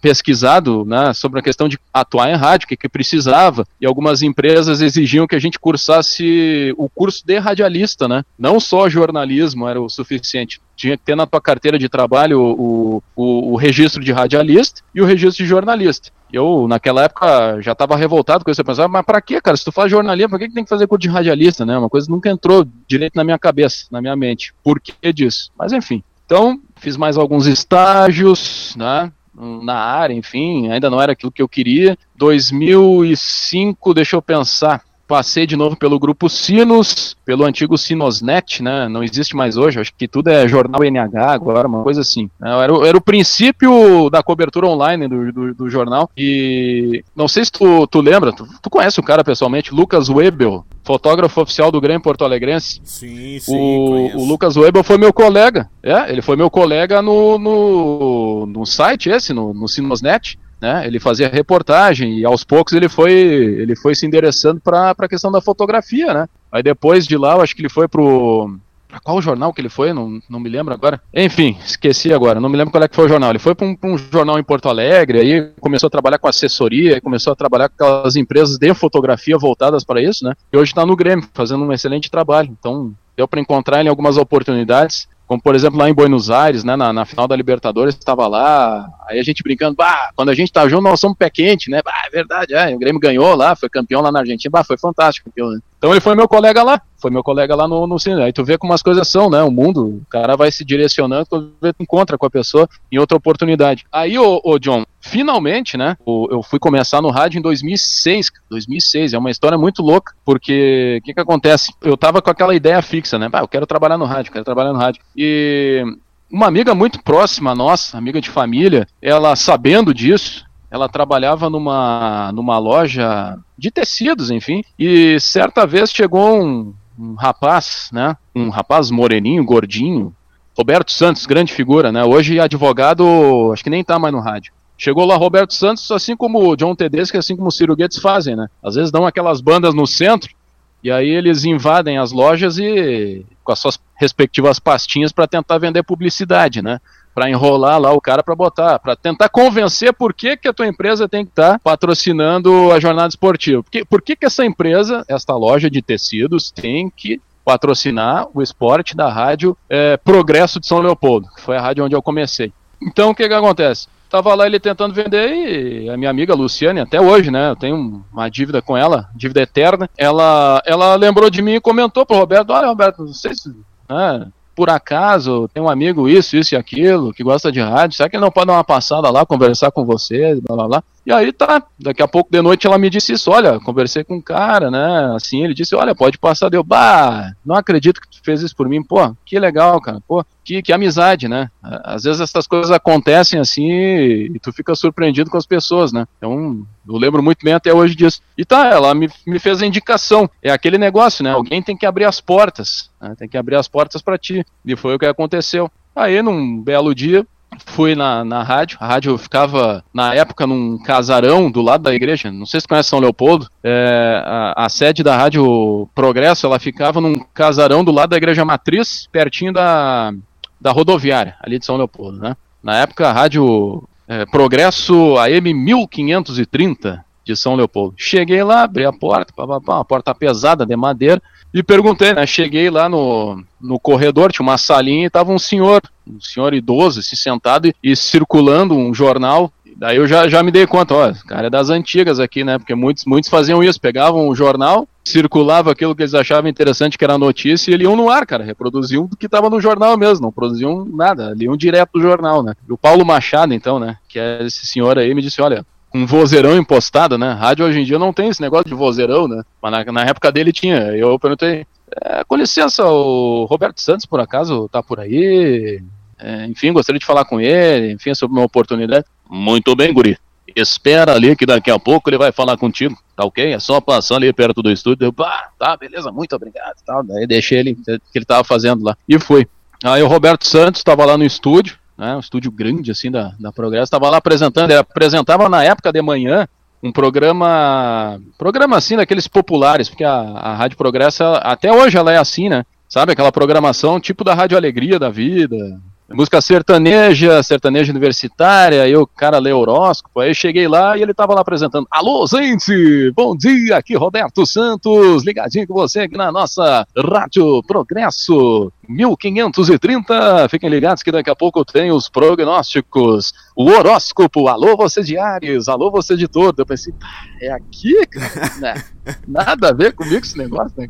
pesquisado né, sobre a questão de atuar em rádio, o que, que precisava, e algumas empresas exigiam que a gente cursasse o curso de radialista, né? Não só jornalismo era o suficiente. Tinha que ter na tua carteira de trabalho o, o, o registro de radialista e o registro de jornalista. Eu, naquela época, já estava revoltado com isso. Eu pensava, mas para que, cara? Se tu faz jornalismo, por que, que tem que fazer curso de radialista, né? Uma coisa que nunca entrou direito na minha cabeça, na minha mente. Por que disso? Mas enfim. Então, fiz mais alguns estágios, né? Na área, enfim, ainda não era aquilo que eu queria. 2005, deixa eu pensar, passei de novo pelo grupo Sinos, pelo antigo Sinosnet, né? Não existe mais hoje, acho que tudo é jornal NH agora, uma coisa assim. Era, era o princípio da cobertura online do, do, do, jornal. E não sei se tu, tu lembra, tu, tu conhece o cara pessoalmente, Lucas Webel, fotógrafo oficial do Grêmio Porto Alegrense. Sim, sim. O, o, Lucas Weber foi meu colega. É, ele foi meu colega no, no, no site esse, no, no Sinosnet. Né? Ele fazia reportagem e aos poucos ele foi, ele foi se endereçando para a questão da fotografia, né? Aí depois de lá, eu acho que ele foi pro Pra qual jornal que ele foi? Não, não me lembro agora. Enfim, esqueci agora. Não me lembro qual é que foi o jornal. Ele foi para um, um, jornal em Porto Alegre, aí começou a trabalhar com assessoria, começou a trabalhar com aquelas empresas de fotografia voltadas para isso, né? E hoje está no Grêmio, fazendo um excelente trabalho. Então, deu para encontrar ele algumas oportunidades. Como, por exemplo, lá em Buenos Aires, né, na, na final da Libertadores, estava lá, aí a gente brincando, bah, quando a gente tá junto, nós somos pé quente, né? Bah, é verdade, é, o Grêmio ganhou lá, foi campeão lá na Argentina, bah, foi fantástico. Né? Então ele foi meu colega lá, foi meu colega lá no, no cinema. Aí tu vê como as coisas são, né? O mundo, o cara vai se direcionando, tu vê, tu encontra com a pessoa em outra oportunidade. Aí, ô, John, finalmente, né? Eu fui começar no rádio em 2006. 2006 é uma história muito louca, porque o que que acontece? Eu tava com aquela ideia fixa, né? Ah, eu quero trabalhar no rádio, quero trabalhar no rádio. E uma amiga muito próxima nossa, amiga de família, ela sabendo disso, ela trabalhava numa, numa loja de tecidos, enfim, e certa vez chegou um, um rapaz, né, um rapaz moreninho, gordinho, Roberto Santos, grande figura, né, hoje advogado, acho que nem tá mais no rádio. Chegou lá Roberto Santos, assim como o John Tedeschi, assim como o Ciro Guedes fazem, né, às vezes dão aquelas bandas no centro, e aí eles invadem as lojas e com as suas respectivas pastinhas para tentar vender publicidade, né? Para enrolar lá o cara para botar, para tentar convencer por que, que a tua empresa tem que estar tá patrocinando a jornada esportiva. Por que, por que, que essa empresa, esta loja de tecidos, tem que patrocinar o esporte da rádio é, Progresso de São Leopoldo, que foi a rádio onde eu comecei. Então o que que acontece? Tava lá ele tentando vender e a minha amiga Luciane, até hoje, né? Eu tenho uma dívida com ela, dívida eterna. Ela, ela lembrou de mim e comentou pro Roberto: Olha, Roberto, não sei se. Né, por acaso tem um amigo isso, isso e aquilo, que gosta de rádio, será que ele não pode dar uma passada lá, conversar com você, blá blá blá? E aí tá, daqui a pouco de noite ela me disse isso, olha, conversei com um cara, né, assim, ele disse, olha, pode passar, deu, bah, não acredito que tu fez isso por mim, pô, que legal, cara, pô, que, que amizade, né, às vezes essas coisas acontecem assim e tu fica surpreendido com as pessoas, né, então eu lembro muito bem até hoje disso. E tá, ela me, me fez a indicação, é aquele negócio, né, alguém tem que abrir as portas, né, tem que abrir as portas para ti, e foi o que aconteceu. Aí, num belo dia, fui na, na rádio. A rádio ficava, na época, num casarão do lado da igreja. Não sei se conhece São Leopoldo. É, a, a, sede da Rádio Progresso, ela ficava num casarão do lado da igreja matriz, pertinho da, da rodoviária, ali de São Leopoldo, né? Na época, a Rádio é, Progresso AM 1530 de São Leopoldo. Cheguei lá, abri a porta, pá, pá, pá, uma porta pesada de madeira, e perguntei, né? Cheguei lá no, no corredor, tinha uma salinha e tava um senhor, um senhor idoso, se sentado e, e circulando um jornal. Daí eu já, já me dei conta, ó, cara é das antigas aqui, né? Porque muitos, muitos faziam isso, pegavam o jornal, circulava aquilo que eles achavam interessante, que era notícia, e liam no ar, cara. Reproduziam do que estava no jornal mesmo, não produziam nada, liam direto do jornal, né? E o Paulo Machado, então, né? Que é esse senhor aí, me disse, olha, um vozeirão impostado, né? Rádio hoje em dia não tem esse negócio de vozeirão, né? Mas na, na época dele tinha. Eu perguntei, é, com licença, o Roberto Santos, por acaso, tá por aí? É, enfim, gostaria de falar com ele, enfim, sobre uma oportunidade. Muito bem, guri. Espera ali que daqui a pouco ele vai falar contigo, tá ok? É só passar ali perto do estúdio. Eu, tá, beleza, muito obrigado. Tal. Daí deixei ele, que ele tava fazendo lá. E fui. Aí o Roberto Santos estava lá no estúdio, né, um estúdio grande assim da, da Progresso, estava lá apresentando, ele apresentava na época de manhã um programa, programa assim daqueles populares, porque a, a Rádio Progresso, até hoje ela é assim, né, sabe, aquela programação tipo da Rádio Alegria da Vida, música sertaneja, sertaneja universitária, o cara lê horóscopo, aí eu cheguei lá e ele tava lá apresentando, alô gente, bom dia, aqui Roberto Santos, ligadinho com você aqui na nossa Rádio Progresso 1530, fiquem ligados que daqui a pouco tem os prognósticos, o horóscopo, alô você de Ares, alô você de Tordo, eu pensei, é aqui, cara, né? [laughs] nada a ver comigo esse negócio, né?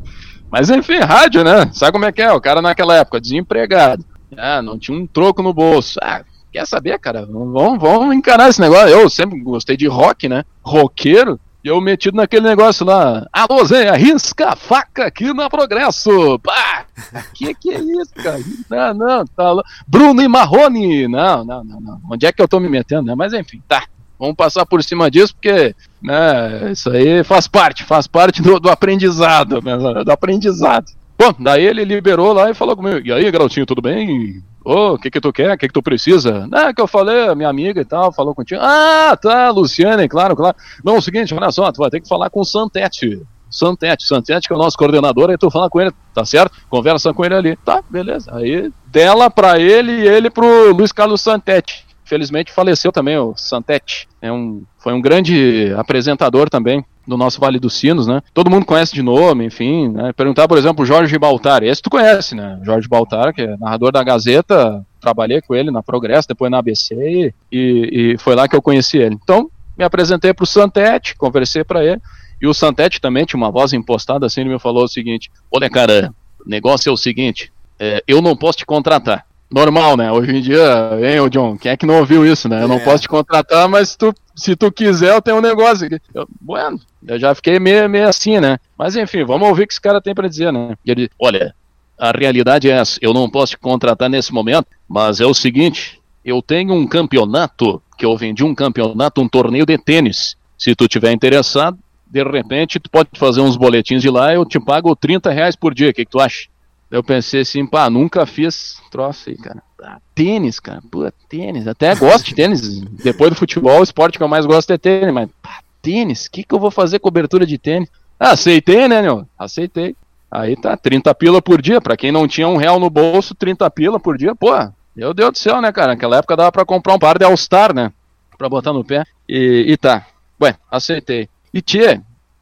Mas enfim, rádio, né? Sabe como é que é? O cara naquela época, desempregado ah, não tinha um troco no bolso. Ah, quer saber, cara? Vamos, vamos encarar esse negócio. Eu sempre gostei de rock, né? Roqueiro. E eu metido naquele negócio lá. Alô, Zé, arrisca a faca aqui na Progresso. Pá! Que que é isso, cara? Não, não, tá lá. Bruno e Marrone. Não, não, não, não. Onde é que eu tô me metendo, né? Mas enfim, tá. Vamos passar por cima disso, porque né, isso aí faz parte, faz parte do, do aprendizado, do aprendizado. Bom, daí ele liberou lá e falou comigo. E aí, garotinho, tudo bem? Ô, oh, o que que tu quer? O que que tu precisa? Ah, que eu falei, minha amiga e tal, falou contigo. Ah, tá, Luciane, claro, claro. Não, é o seguinte, olha só, tu vai ter que falar com o Santete. Santete, Santete que é o nosso coordenador, aí tu fala com ele, tá certo? Conversa com ele ali. Tá, beleza. Aí dela pra ele e ele pro Luiz Carlos Santete. Felizmente faleceu também o Santete. É um, foi um grande apresentador também do nosso Vale dos Sinos, né? Todo mundo conhece de nome, enfim, né? Perguntar, por exemplo, Jorge Baltar, esse tu conhece, né? Jorge Baltar, que é narrador da Gazeta, trabalhei com ele na Progresso, depois na ABC, e, e foi lá que eu conheci ele. Então, me apresentei para o Santete, conversei para ele, e o Santete também tinha uma voz impostada assim, ele me falou o seguinte, olha cara, o negócio é o seguinte, é, eu não posso te contratar, normal, né? Hoje em dia, hein, ô John, quem é que não ouviu isso, né? Eu não é. posso te contratar, mas tu, se tu quiser, eu tenho um negócio aqui. Eu, bueno, eu já fiquei meio, meio assim, né? Mas enfim, vamos ouvir o que esse cara tem para dizer, né? Ele, olha, a realidade é essa, eu não posso te contratar nesse momento, mas é o seguinte, eu tenho um campeonato, que eu vendi um campeonato, um torneio de tênis. Se tu tiver interessado, de repente tu pode fazer uns boletins de lá, eu te pago 30 reais por dia, o que, que tu acha? Eu pensei assim, pá, nunca fiz troço aí, cara. Ah, tênis, cara, pô, tênis. Até gosto de tênis. Depois do futebol, o esporte que eu mais gosto é tênis, mas pá, tênis, o que, que eu vou fazer cobertura de tênis? Ah, aceitei, né, meu? Aceitei. Aí tá, 30 pila por dia. Pra quem não tinha um real no bolso, 30 pila por dia, pô, meu Deus do céu, né, cara? Naquela época dava pra comprar um par de All-Star, né? Pra botar no pé. E, e tá. Ué, aceitei. E tchê,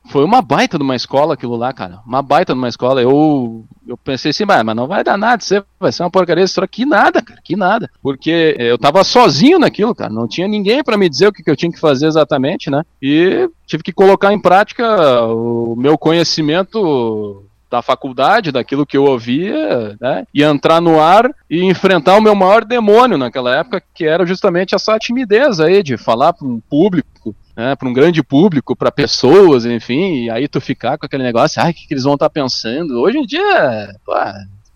foi uma baita de uma escola aquilo lá, cara. Uma baita de uma escola. Eu, eu pensei assim, mas não vai dar nada, você vai ser uma porcaria isso que nada, cara, que nada. Porque eu tava sozinho naquilo, cara. Não tinha ninguém para me dizer o que, que eu tinha que fazer exatamente, né? E tive que colocar em prática o meu conhecimento da faculdade, daquilo que eu ouvia, né, e entrar no ar e enfrentar o meu maior demônio naquela época, que era justamente essa timidez aí de falar para um público, né, para um grande público, para pessoas, enfim, e aí tu ficar com aquele negócio, ai, o que, que eles vão estar tá pensando? Hoje em dia, pô,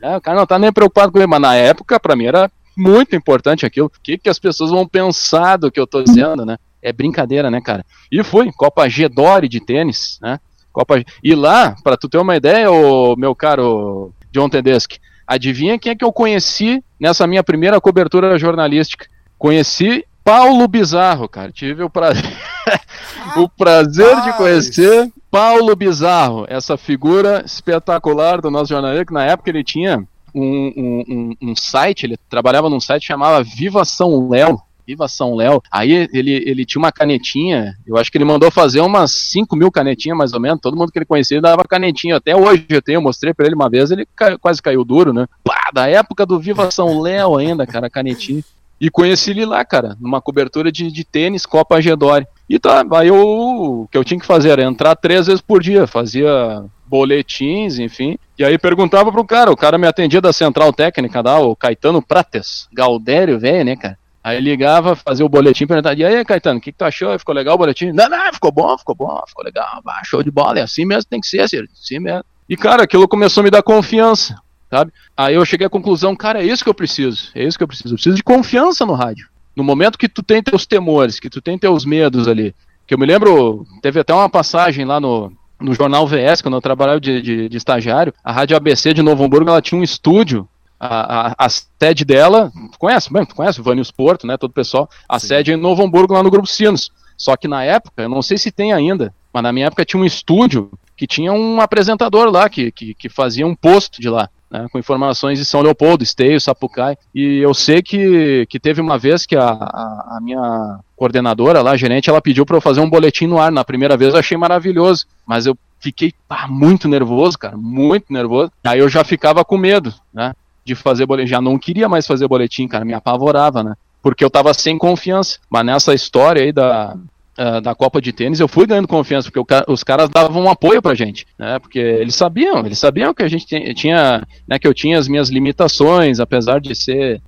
é, o cara não tá nem preocupado com ele, mas na época, para mim, era muito importante aquilo. O que, que as pessoas vão pensar do que eu tô dizendo, né? É brincadeira, né, cara? E fui, Copa G Dori de tênis, né? Copa... E lá, para tu ter uma ideia, o meu caro John Tedeschi, adivinha quem é que eu conheci nessa minha primeira cobertura jornalística? Conheci Paulo Bizarro, cara. Tive o prazer, [laughs] o prazer de conhecer Paulo Bizarro, essa figura espetacular do nosso jornalismo, que na época ele tinha um, um, um, site, ele trabalhava num site chamado Viva São Léo, Viva São Léo. Aí ele, ele tinha uma canetinha, eu acho que ele mandou fazer umas 5 mil canetinhas mais ou menos. Todo mundo que ele conhecia dava canetinha. Até hoje eu tenho, eu mostrei pra ele uma vez, ele cai, quase caiu duro, né? Pá, da época do Viva São Léo ainda, cara, canetinha. E conheci ele lá, cara, numa cobertura de, de tênis Copa Gedore. E tá, aí eu, o que eu tinha que fazer era entrar três vezes por dia, fazia boletins, enfim. E aí perguntava pro cara, o cara me atendia da central técnica da, o Caetano Prates, Galdério, velho, né, cara? Aí ligava, fazia o boletim, perguntava, e aí, Caetano, o que, que tu achou? Ficou legal o boletim? Não, não, ficou bom, ficou bom, ficou legal, show de bola, é assim mesmo tem que ser, assim mesmo. E, cara, aquilo começou a me dar confiança, sabe? Aí eu cheguei à conclusão, cara, é isso que eu preciso, é isso que eu preciso, eu preciso de confiança no rádio. No momento que tu tem teus temores, que tu tem teus medos ali, que eu me lembro, teve até uma passagem lá no, no jornal VS, quando eu trabalhava de, de, de estagiário, a Rádio ABC de Novo Hamburgo, ela tinha um estúdio a, a, a, sede dela, tu conhece, bem, tu conhece o Vanius Porto, né, todo o pessoal, a Sim. sede é em Novo Hamburgo, lá no Grupo Sinos. Só que na época, eu não sei se tem ainda, mas na minha época tinha um estúdio que tinha um apresentador lá, que, que, que fazia um posto de lá, né, com informações de São Leopoldo, Esteio, Sapucai. E eu sei que, que teve uma vez que a, a, a minha coordenadora lá, gerente, ela pediu para eu fazer um boletim no ar. Na primeira vez eu achei maravilhoso, mas eu fiquei pá, muito nervoso, cara, muito nervoso. Aí eu já ficava com medo, né? de fazer boletim. Já não queria mais fazer boletim, cara, me apavorava, né? Porque eu tava sem confiança. Mas nessa história aí da, uh, da Copa de Tênis, eu fui ganhando confiança, porque os caras davam um apoio pra gente, né? Porque eles sabiam, eles sabiam que a gente tinha, né, que eu tinha as minhas limitações, apesar de ser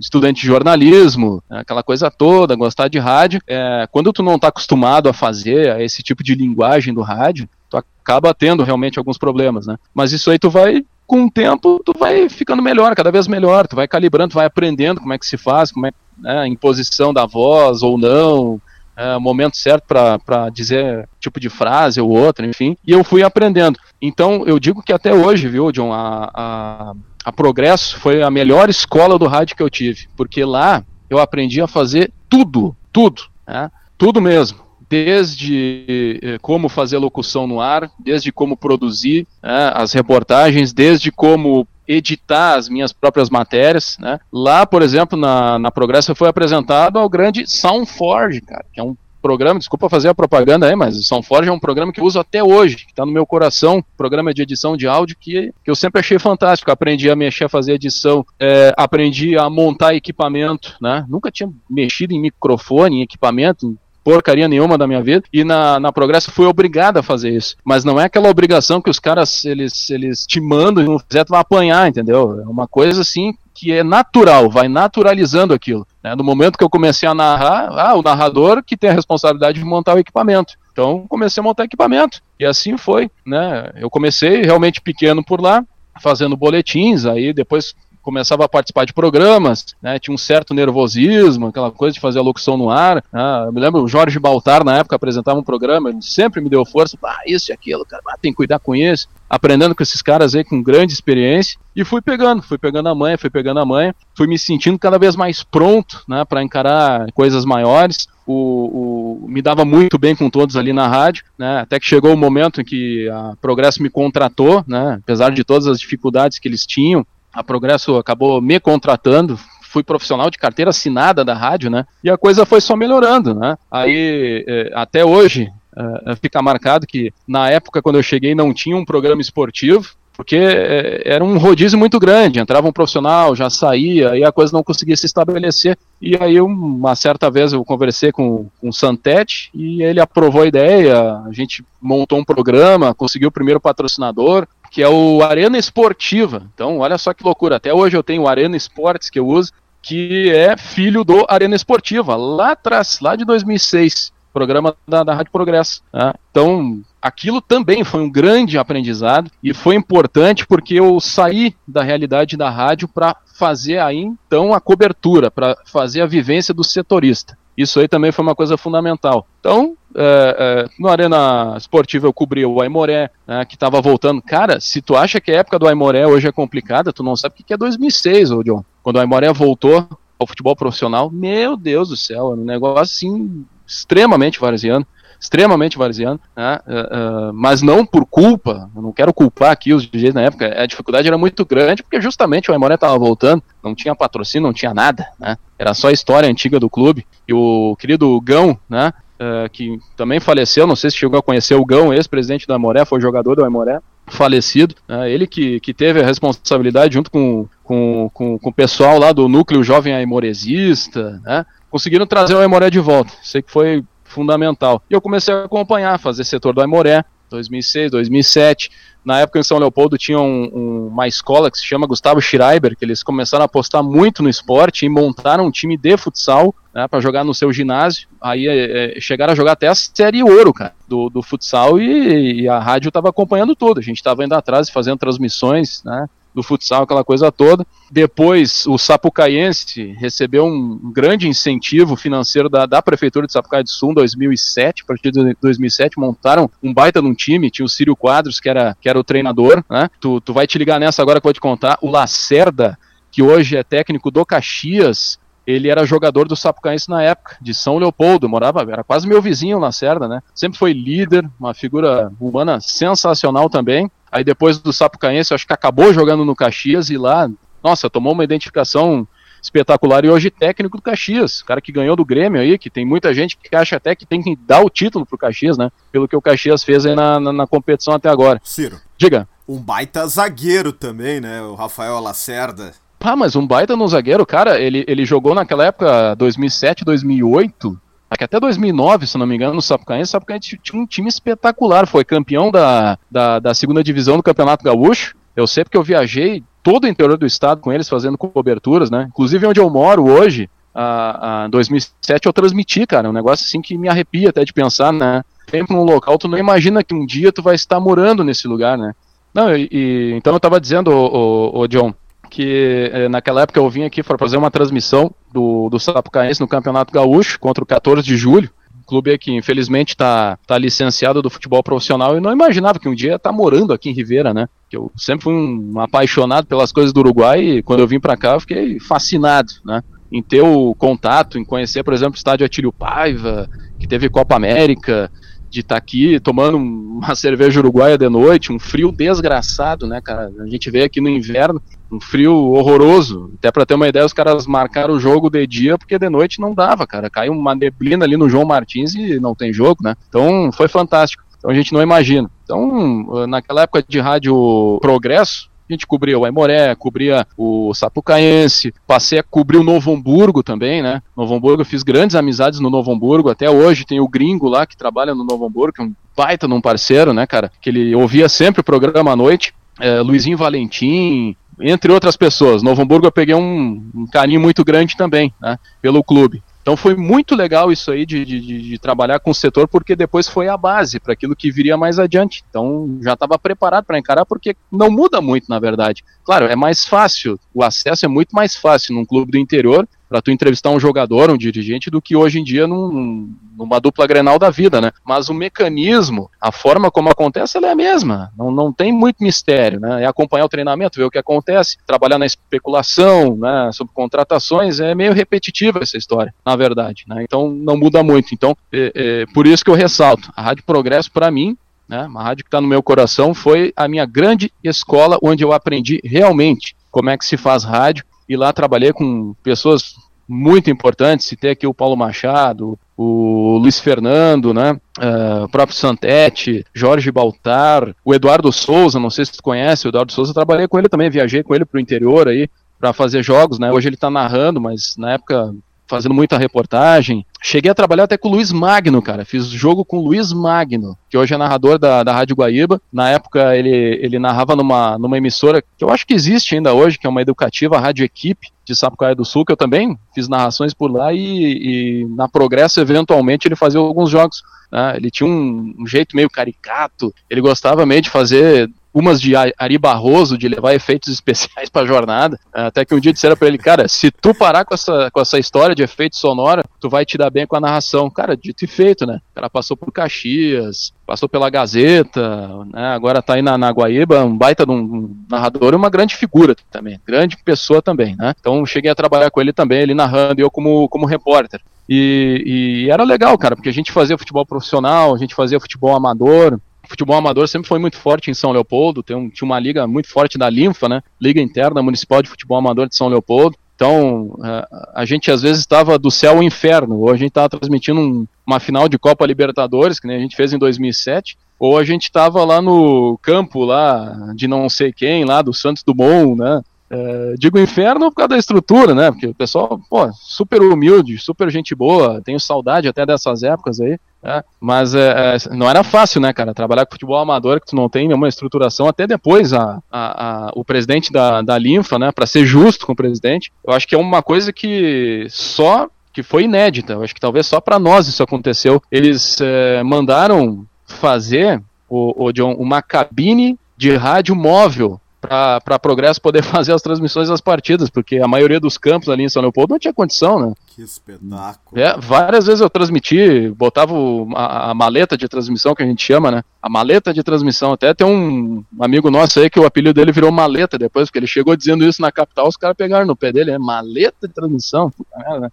estudante de jornalismo, né, aquela coisa toda, gostar de rádio. É, quando tu não tá acostumado a fazer esse tipo de linguagem do rádio, tu acaba tendo realmente alguns problemas, né? Mas isso aí tu vai com o tempo tu vai ficando melhor, cada vez melhor, tu vai calibrando, tu vai aprendendo como é que se faz, como é né, a imposição da voz ou não, é, momento certo para dizer tipo de frase ou outra, enfim, e eu fui aprendendo. Então eu digo que até hoje, viu, John, a, a, a Progresso foi a melhor escola do rádio que eu tive, porque lá eu aprendi a fazer tudo, tudo, né, tudo mesmo desde eh, como fazer locução no ar, desde como produzir né, as reportagens, desde como editar as minhas próprias matérias, né? Lá, por exemplo, na, na Progresso foi apresentado ao grande Soundforge, cara, que é um programa, desculpa fazer a propaganda aí, mas o Soundforge é um programa que eu uso até hoje, que está no meu coração, programa de edição de áudio que, que eu sempre achei fantástico. Aprendi a mexer, a fazer edição, é, aprendi a montar equipamento, né? Nunca tinha mexido em microfone, em equipamento, porcaria nenhuma da minha vida, e na, na Progresso fui obrigado a fazer isso. Mas não é aquela obrigação que os caras, eles, eles te mandam e não fizer, tu vai apanhar, entendeu? É uma coisa assim que é natural, vai naturalizando aquilo. Né? No momento que eu comecei a narrar, ah, o narrador que tem a responsabilidade de montar o equipamento. Então comecei a montar equipamento. E assim foi, né? Eu comecei realmente pequeno por lá, fazendo boletins, aí depois começava a participar de programas, né, tinha um certo nervosismo, aquela coisa de fazer a locução no ar. Né, eu me lembro, o Jorge Baltar, na época, apresentava um programa, ele sempre me deu força, ah, isso e aquilo, cara, ah, tem que cuidar com isso. Aprendendo com esses caras aí com grande experiência e fui pegando, fui pegando a manha, fui pegando a manha, fui me sentindo cada vez mais pronto, né, para encarar coisas maiores. O, o, me dava muito bem com todos ali na rádio, né, até que chegou o momento em que a Progresso me contratou, né, apesar de todas as dificuldades que eles tinham, a Progresso acabou me contratando, fui profissional de carteira assinada da rádio, né? E a coisa foi só melhorando, né? Aí, é, até hoje, uh, fica marcado que na época quando eu cheguei não tinha um programa esportivo, porque é, era um rodízio muito grande, entrava um profissional, já saía, e a coisa não conseguia se estabelecer. E aí, uma certa vez, eu conversei com, com o Santete e ele aprovou a ideia, a gente montou um programa, conseguiu o primeiro patrocinador, que é o Arena Esportiva. Então, olha só que loucura, até hoje eu tenho o Arena Esportes que eu uso, que é filho do Arena Esportiva, lá atrás, lá de 2006 programa da, da Rádio Progresso. Né? Então, aquilo também foi um grande aprendizado e foi importante porque eu saí da realidade da rádio para fazer aí então a cobertura, para fazer a vivência do setorista. Isso aí também foi uma coisa fundamental. Então, é, é, no Arena Esportiva eu cobri o Aimoré, né, que estava voltando. Cara, se tu acha que a época do Aimoré hoje é complicada, tu não sabe o que é 2006, ô John. Quando o Aimoré voltou ao futebol profissional, meu Deus do céu, era um negócio assim extremamente varziano, extremamente varziano, né? uh, uh, mas não por culpa, não quero culpar aqui os DJs na época, a dificuldade era muito grande, porque justamente o Aimoré estava voltando, não tinha patrocínio, não tinha nada, né? era só a história antiga do clube, e o querido Gão, né? Uh, que também faleceu, não sei se chegou a conhecer o Gão, ex-presidente do Aimoré, foi jogador do Aimoré, falecido, né? ele que, que teve a responsabilidade junto com, com, com, com o pessoal lá do núcleo jovem aimorezista, né? conseguiram trazer o Aimoré de volta. Sei que foi fundamental. E eu comecei a acompanhar, fazer setor do Aimoré, 2006, 2007. Na época em São Leopoldo tinha um, um, uma escola que se chama Gustavo Schreiber, que eles começaram a apostar muito no esporte e montaram um time de futsal né, para jogar no seu ginásio. Aí é, é, chegaram a jogar até a série ouro, cara, do, do futsal e, e a rádio estava acompanhando tudo. A gente estava indo atrás e fazendo transmissões, né? Do futsal, aquela coisa toda. Depois, o Sapucaiense recebeu um grande incentivo financeiro da, da Prefeitura de Sapucaí do Sul em 2007. A partir de 2007, montaram um baita num time. Tinha o Círio Quadros, que era, que era o treinador. Né? Tu, tu vai te ligar nessa agora que eu vou te contar. O Lacerda, que hoje é técnico do Caxias, ele era jogador do Sapucaense na época, de São Leopoldo, morava, era quase meu vizinho Lacerda, né? Sempre foi líder, uma figura humana sensacional também. Aí depois do Sapucaense, acho que acabou jogando no Caxias e lá, nossa, tomou uma identificação espetacular e hoje técnico do Caxias, cara que ganhou do Grêmio aí, que tem muita gente que acha até que tem que dar o título pro Caxias, né? Pelo que o Caxias fez aí na, na, na competição até agora. Ciro. Diga. Um baita zagueiro também, né? O Rafael Lacerda. Ah, mas um baita no zagueiro, cara, ele, ele jogou naquela época, 2007, 2008, que até 2009, se não me engano, no Sapucaense, o Sapucaense tinha um time espetacular, foi campeão da, da, da segunda divisão do Campeonato Gaúcho, eu sei porque eu viajei todo o interior do estado com eles fazendo coberturas, né, inclusive onde eu moro hoje, a, a 2007 eu transmiti, cara, um negócio assim que me arrepia até de pensar, né, tempo num local, tu não imagina que um dia tu vai estar morando nesse lugar, né, não, e, e então eu tava dizendo, o John, que eh, naquela época eu vim aqui para fazer uma transmissão do, do Sapucaense no Campeonato Gaúcho contra o 14 de julho. O clube que infelizmente está tá licenciado do futebol profissional e não imaginava que um dia ia estar tá morando aqui em Ribeira, né? Que eu sempre fui um apaixonado pelas coisas do Uruguai e quando eu vim para cá eu fiquei fascinado, né? Em ter o contato, em conhecer, por exemplo, o estádio Atílio Paiva, que teve Copa América, de estar tá aqui tomando uma [laughs] cerveja uruguaia de noite, um frio desgraçado, né, cara? A gente veio aqui no inverno, um frio horroroso. Até para ter uma ideia, os caras marcaram o jogo de dia porque de noite não dava, cara. Caiu uma neblina ali no João Martins e não tem jogo, né? Então foi fantástico. Então a gente não imagina. Então, naquela época de rádio Progresso, a gente cobria o Aimoré, cobria o Sapucaense, passei a cobrir o Novo Hamburgo também, né? Novo Hamburgo, eu fiz grandes amizades no Novo Hamburgo, até hoje tem o gringo lá que trabalha no Novo Hamburgo, que é um baita num parceiro, né, cara? Que ele ouvia sempre o programa à noite. É, Luizinho Valentim, entre outras pessoas. Novo Hamburgo eu peguei um, um carinho muito grande também, né, pelo clube. Então foi muito legal isso aí de, de, de, trabalhar com o setor, porque depois foi a base para aquilo que viria mais adiante. Então já estava preparado para encarar, porque não muda muito, na verdade. Claro, é mais fácil, o acesso é muito mais fácil num clube do interior para tu entrevistar um jogador, um dirigente, do que hoje em dia num, numa dupla Grenal da vida, né? Mas o mecanismo, a forma como acontece, ela é a mesma. Não, não tem muito mistério, né? É acompanhar o treinamento, ver o que acontece, trabalhar na especulação, né? Sobre contratações, é meio repetitiva essa história, na verdade, né? Então não muda muito. Então, é, é, por isso que eu ressalto, a Rádio Progresso, para mim, né, uma rádio que está no meu coração, foi a minha grande escola onde eu aprendi realmente como é que se faz rádio e lá trabalhei com pessoas muito importantes, citei aqui o Paulo Machado, o Luiz Fernando, né? Uh, o próprio Santete, Jorge Baltar, o Eduardo Souza, não sei se tu conhece, o Eduardo Souza, trabalhei com ele também, viajei com ele para o interior aí para fazer jogos, né? Hoje ele está narrando, mas na época fazendo muita reportagem. Cheguei a trabalhar até com o Luiz Magno, cara. Fiz jogo com o Luiz Magno, que hoje é narrador da, da Rádio Guaíba. Na época ele, ele narrava numa, numa emissora que eu acho que existe ainda hoje, que é uma educativa, a Rádio Equipe de Sapucaia do Sul, que eu também fiz narrações por lá e, e na Progresso, eventualmente, ele fazia alguns jogos. Né? Ele tinha um, um jeito meio caricato, ele gostava meio de fazer umas de Ari Barroso, de levar efeitos especiais pra jornada. Até que um dia disseram pra ele, cara, se tu parar com essa, com essa história de efeito sonora, tu vai te dar bem com a narração. Cara, dito e feito, né? O cara passou por Caxias, passou pela Gazeta, né? agora tá aí na, na Guaíba, um baita de um narrador e uma grande figura também, grande pessoa também, né? Então cheguei a trabalhar com ele também, ele narrando e eu como, como repórter. E, e, era legal, cara, porque a gente fazia futebol profissional, a gente fazia futebol amador, futebol amador sempre foi muito forte em São Leopoldo, tem um, tinha uma liga muito forte da Linfa, né? Liga Interna Municipal de Futebol Amador de São Leopoldo. Então, a, a gente às vezes estava do céu ao inferno, ou a gente estava transmitindo um, uma final de Copa Libertadores, que a gente fez em 2007, ou a gente estava lá no campo lá de não sei quem, lá do Santos Dumont, né? É, digo inferno por causa da estrutura, né? Porque o pessoal, pô, super humilde, super gente boa, tenho saudade até dessas épocas aí. É, mas é, não era fácil, né, cara? Trabalhar com futebol amador que tu não tem nenhuma estruturação. Até depois, a, a, a o presidente da, da Linfa, né, para ser justo com o presidente, eu acho que é uma coisa que só que foi inédita. Eu acho que talvez só para nós isso aconteceu. Eles é, mandaram fazer o, o John, uma cabine de rádio móvel para Progresso poder [laughs] fazer as transmissões das partidas, porque a maioria dos campos ali em São Leopoldo não tinha condição, né? Que espetáculo. É, várias vezes eu transmiti, botava a, a, maleta de transmissão que a gente chama, né? A maleta de transmissão. Até tem um amigo nosso aí que o apelido dele virou maleta depois, porque ele chegou dizendo isso na capital, os caras pegaram no pé dele, é maleta de transmissão.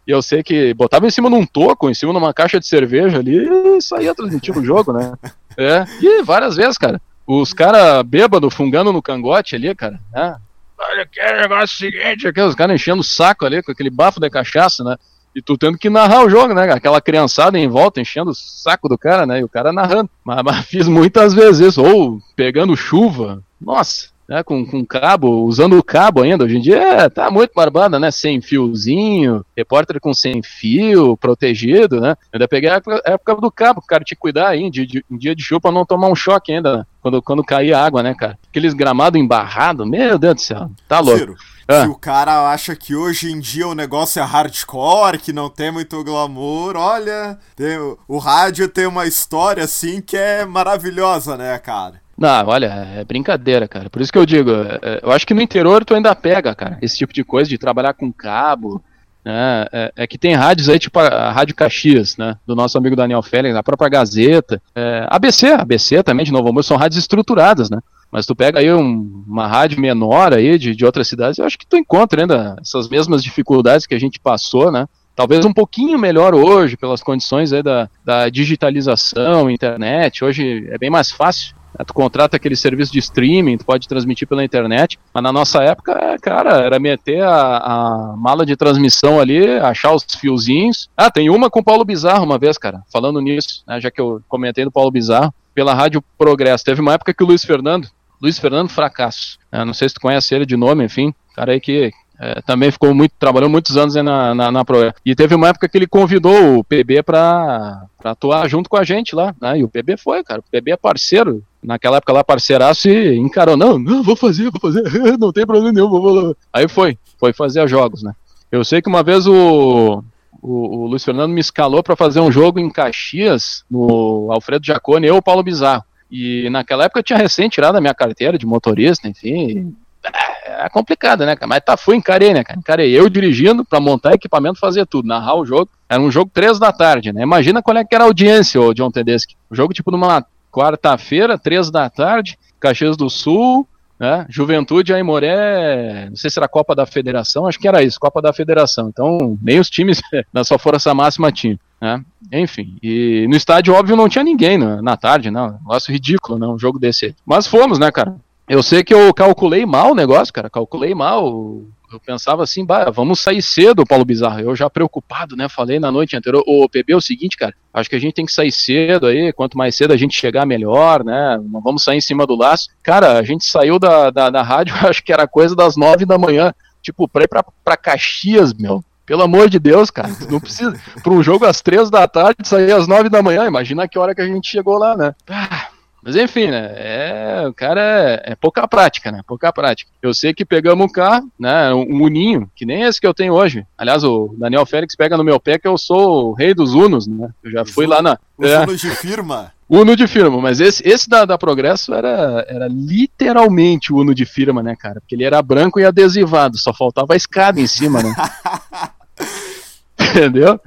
E eu sei que botava em cima de um toco, em cima de uma caixa de cerveja ali, e saía transmitindo o jogo, né? [laughs] É, e várias vezes, cara. Os caras bêbados fungando no cangote ali, cara, né? Olha que negócio seguinte, aqui, os caras enchendo o saco ali com aquele bafo de cachaça, né? E tu tendo que narrar o jogo, né? Aquela criançada em volta enchendo o saco do cara, né? E o cara narrando. Mas, mas [laughs] fiz muitas vezes isso, ou pegando chuva. Nossa, né, com, com cabo, usando o cabo ainda. Hoje em dia é, tá muito barbada, né? Sem fiozinho, repórter com sem fio, protegido, né? Eu ainda peguei a época, do cabo, o cara que cuidar aí, em dia de, em dia de chuva, pra não tomar um choque ainda, né? Quando, quando caía água, né, cara? Aqueles gramados embarrados, meu Deus do céu, tá louco. Ciro. Ah. Se o cara acha que hoje em dia o negócio é hardcore, que não tem muito glamour, olha, tem, o rádio tem uma história assim que é maravilhosa, né, cara? Não, olha, é brincadeira, cara. Por isso que eu digo, é, é, eu acho que no interior tu ainda pega, cara, esse tipo de coisa de trabalhar com cabo, né? É, é que tem rádios aí, tipo a, Rádio Caxias, né? Do nosso amigo Daniel Félix, a própria Gazeta, é, ABC, ABC também, de Novo Amor, são rádios estruturadas, né? Mas tu pega aí um, uma rádio menor aí de, de outras cidades, eu acho que tu encontra ainda essas mesmas dificuldades que a gente passou, né? Talvez um pouquinho melhor hoje, pelas condições aí da, da digitalização, internet. Hoje é bem mais fácil tu contrata aquele serviço de streaming, tu pode transmitir pela internet, mas na nossa época, é, cara, era meter a, a, mala de transmissão ali, achar os fiozinhos. Ah, tem uma com o Paulo Bizarro uma vez, cara, falando nisso, né, já que eu comentei do Paulo Bizarro, pela Rádio Progresso. Teve uma época que o Luiz Fernando, Luiz Fernando Fracasso, né, não sei se tu conhece ele de nome, enfim, cara aí que é, também ficou muito, trabalhou muitos anos na, na, na. E teve uma época que ele convidou o PB para atuar junto com a gente lá, né? E o PB foi, cara. O PB é parceiro. Naquela época lá, parceiraço e encarou. Não, não, vou fazer, vou fazer. [laughs] não tem problema nenhum, vou, vou. Aí foi, foi fazer os jogos, né? Eu sei que uma vez o, o, o Luiz Fernando me escalou para fazer um jogo em Caxias, no Alfredo Jacone, eu e o Paulo Bizarro. E naquela época eu tinha recém tirado a minha carteira de motorista, enfim, é complicado, né, cara? Mas tá, fui, encarei, né, cara? Encarei eu dirigindo pra montar equipamento, fazer tudo, narrar o jogo. Era um jogo três da tarde, né? Imagina qual é que era a audiência, o John Tedeschi. O jogo, tipo, numa quarta-feira, três da tarde, Caxias do Sul, né? Juventude Aimoré, não sei se era Copa da Federação, acho que era isso, Copa da Federação. Então, nem os times [laughs] na sua força máxima tinham. Né? Enfim, e no estádio, óbvio, não tinha ninguém na, na tarde, não. Negócio ridículo, né? Um jogo desse. Mas fomos, né, cara? Eu sei que eu calculei mal o negócio, cara. Calculei mal. Eu pensava assim, vamos sair cedo, Paulo Bizarro. Eu já preocupado, né? Falei na noite anterior, ô PB, é o seguinte, cara, acho que a gente tem que sair cedo aí, quanto mais cedo a gente chegar, melhor, né? Não vamos sair em cima do laço. Cara, a gente saiu da, da, da rádio, [laughs] acho que era coisa das nove da manhã, tipo, pra ir pra, pra Caxias, meu. Pelo amor de Deus, cara, não precisa. Para um jogo às três da tarde, sair às nove da manhã, imagina que hora que a gente chegou lá, né? Ah, mas enfim, né? É, o cara é, é, pouca prática, né? Pouca prática. Eu sei que pegamos um carro, né? Um uninho, que nem esse que eu tenho hoje. Aliás, o Daniel Félix pega no meu pé que eu sou o rei dos Unos, né? Eu já fui lá na. Os é, Unos de firma? Uno de firma, mas esse, esse da, da Progresso era, era literalmente o Uno de firma, né, cara? Porque ele era branco e adesivado, só faltava a escada em cima, né? [laughs] [laughs] Entendeu?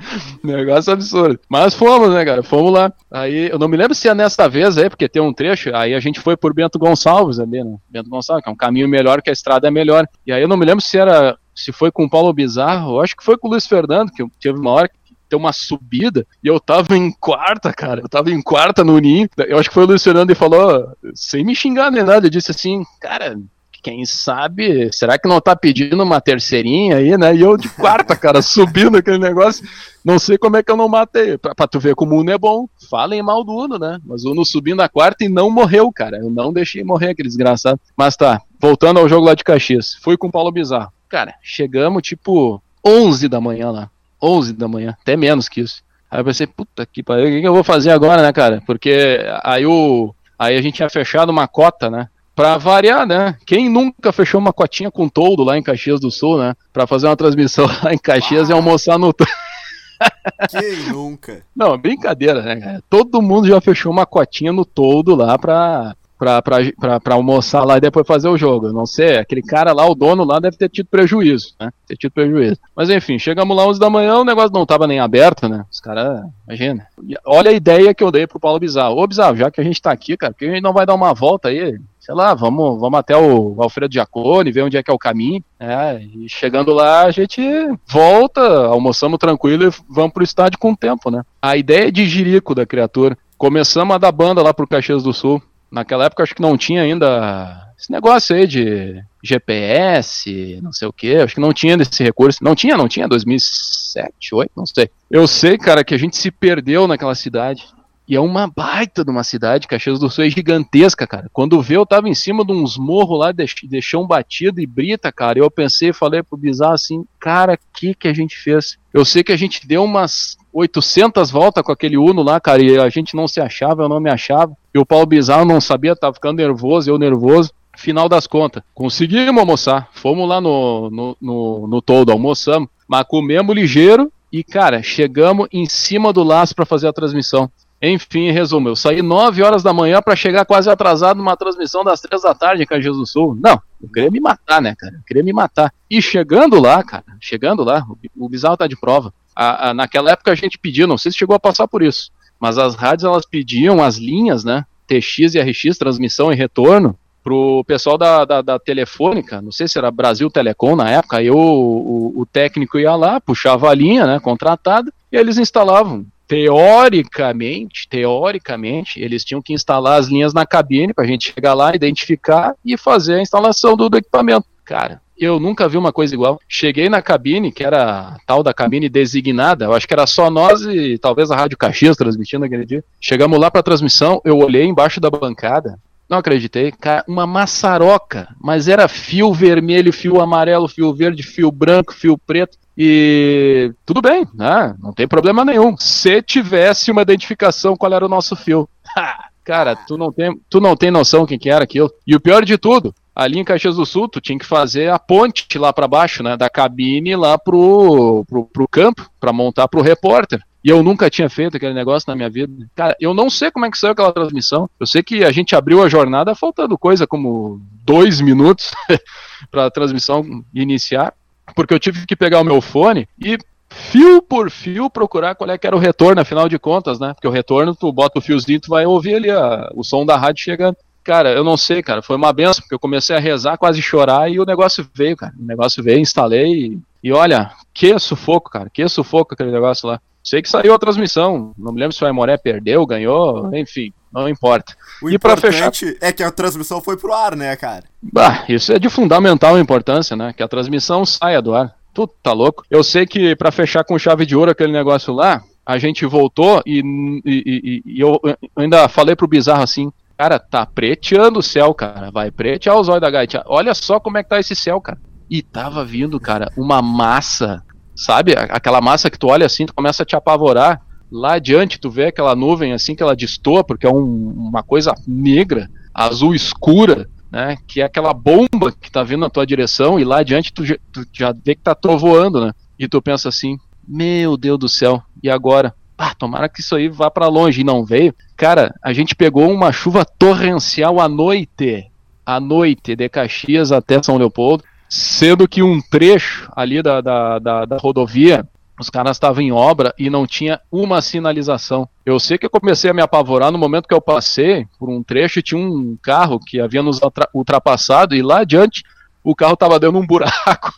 Negócio absurdo. Mas fomos, né, cara? Fomos lá. Aí, eu não me lembro se é nessa vez aí, porque tem um trecho, aí a gente foi por Bento Gonçalves ali, né? Bento Gonçalves, que é um caminho melhor, que a estrada é melhor. E aí eu não me lembro se era, se foi com o Paulo Bizarro, eu acho que foi com o Luiz Fernando, que teve uma hora ter uma subida, e eu tava em quarta, cara. Eu tava em quarta no ninho. Eu acho que foi o Luiz Fernando e falou, sem me xingar nem nada, eu disse assim, cara, quem sabe, será que não tá pedindo uma terceirinha aí, né? E eu de quarta, cara, [laughs] subindo aquele negócio. Não sei como é que eu não matei. Pra, pra, tu ver como o Uno é bom. Falem mal do Uno, né? Mas o Uno subindo a quarta e não morreu, cara. Eu não deixei morrer aquele desgraçado. Mas tá, voltando ao jogo lá de Caxias. Fui com o Paulo Bizarro. Cara, chegamos tipo 11 da manhã lá. 11 da manhã, até menos que isso. Aí eu pensei, puta que pariu, o que eu vou fazer agora, né, cara? Porque aí o. Aí a gente tinha fechado uma cota, né? Pra variar, né? Quem nunca fechou uma cotinha com toldo lá em Caxias do Sul, né? Pra fazer uma transmissão [laughs] lá em Caxias ah. e almoçar no. [laughs] Quem nunca? Não, brincadeira, né? Todo mundo já fechou uma cotinha no toldo lá pra, pra, pra, pra, pra, almoçar lá e depois fazer o jogo. Eu não sei, aquele cara lá, o dono lá, deve ter tido prejuízo, né? Ter tido prejuízo. Mas enfim, chegamos lá 11 da manhã, o negócio não tava nem aberto, né? Os caras, imagina. Olha a ideia que eu dei pro Paulo Bizarro. Ô Bizarro, já que a gente tá aqui, cara, por que a gente não vai dar uma volta aí? Sei lá, vamos, vamos até o Alfredo Giacone, ver onde é que é o caminho. É, e chegando lá, a gente volta, almoçamos tranquilo e vamos pro estádio com o tempo, né? A ideia de Jirico da criatura. Começamos a dar banda lá pro Caxias do Sul. Naquela época acho que não tinha ainda esse negócio aí de GPS, não sei o que, acho que não tinha desse recurso. Não tinha, não tinha, 2007, 2008, não sei. Eu sei, cara, que a gente se perdeu naquela cidade. E é uma baita de uma cidade, Caxias do Sul é gigantesca, cara. Quando vê, eu tava em cima de uns morros lá, de chão batido e brita, cara. Eu pensei, falei pro Bizarro assim, cara, o que que a gente fez? Eu sei que a gente deu umas 800 voltas com aquele Uno lá, cara, e a gente não se achava, eu não me achava. E o Paulo Bizarro não sabia, tava ficando nervoso, eu nervoso. Final das contas, conseguimos almoçar. Fomos lá no, no, no, no todo, almoçamos, mas comemos ligeiro e, cara, chegamos em cima do laço para fazer a transmissão. Enfim, em resumo, eu saí 9 horas da manhã para chegar quase atrasado numa transmissão das 3 da tarde em Caxias do Sul. Não, eu queria me matar, né, cara? Eu queria me matar. E chegando lá, cara, chegando lá, o, o bizarro tá de prova. A, a, naquela época a gente pediu, não sei se chegou a passar por isso, mas as rádios elas pediam as linhas, né? TX e RX, transmissão e retorno, pro pessoal da, da, da, telefônica, não sei se era Brasil Telecom na época, aí o, o, o técnico ia lá, puxava a linha, né, contratada, e eles instalavam teoricamente, teoricamente, eles tinham que instalar as linhas na cabine para a gente chegar lá, identificar e fazer a instalação do, do, equipamento. Cara, eu nunca vi uma coisa igual. Cheguei na cabine, que era tal da cabine designada, eu acho que era só nós e talvez a Rádio Caxias transmitindo aquele dia. Chegamos lá para a transmissão, eu olhei embaixo da bancada, não acreditei, uma maçaroca, mas era fio vermelho, fio amarelo, fio verde, fio branco, fio preto. E tudo bem, né? Não tem problema nenhum. Se tivesse uma identificação qual era o nosso fio. [laughs] cara, tu não tem, tu não tem noção quem que era aquilo. E o pior de tudo, ali em Caxias do Sul, tu tinha que fazer a ponte lá para baixo, né, da cabine lá pro, pro, pro campo, para montar pro repórter. E eu nunca tinha feito aquele negócio na minha vida. Cara, eu não sei como é que saiu aquela transmissão. Eu sei que a gente abriu a jornada faltando coisa como dois minutos [laughs] para a transmissão iniciar porque eu tive que pegar o meu fone e fio por fio procurar qual é que era o retorno, afinal de contas, né? Porque o retorno, tu bota o fiozinho, tu vai ouvir ali a, o som da rádio chegando. Cara, eu não sei, cara, foi uma benção, porque eu comecei a rezar, quase chorar, e o negócio veio, cara. O negócio veio, instalei, e, e olha, que sufoco, cara, que sufoco aquele negócio lá. Sei que saiu a transmissão, não me lembro se o Aimoré perdeu, ganhou, enfim. não importa. O e para fechar é que a transmissão foi pro ar, né, cara? Bah, isso é de fundamental importância, né? Que a transmissão saia do ar. Tu tá louco? Eu sei que para fechar com chave de ouro aquele negócio lá, a gente voltou e, e, e, e eu ainda falei pro Bizarro assim, cara, tá preteando o céu, cara, vai pretear os olhos da gaita. Olha só como é que tá esse céu, cara. E tava vindo, cara, uma massa, sabe? Aquela massa que tu olha assim, tu começa a te apavorar. Lá adiante tu vê aquela nuvem assim que ela destoa, porque é um, uma coisa negra, azul escura, né? Que é aquela bomba que tá vindo na tua direção, e lá adiante tu, tu já vê que tá trovoando, né? E tu pensa assim, meu Deus do céu, e agora? Ah, tomara que isso aí vá para longe e não veio. Cara, a gente pegou uma chuva torrencial à noite, à noite, de Caxias até São Leopoldo, sendo que um trecho ali da, da, da, da rodovia os caras estavam em obra e não tinha uma sinalização. Eu sei que eu comecei a me apavorar no momento que eu passei por um trecho e tinha um carro que havia nos ultrapassado e lá adiante o carro tava dando um buraco.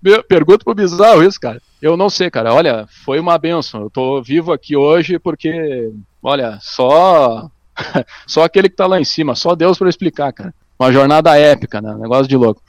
[laughs] Pergunto pro bizarro isso, cara. Eu não sei, cara. Olha, foi uma benção. Eu tô vivo aqui hoje porque, olha, só [laughs] só aquele que tá lá em cima, só Deus para explicar, cara. Uma jornada épica, né? Negócio de louco.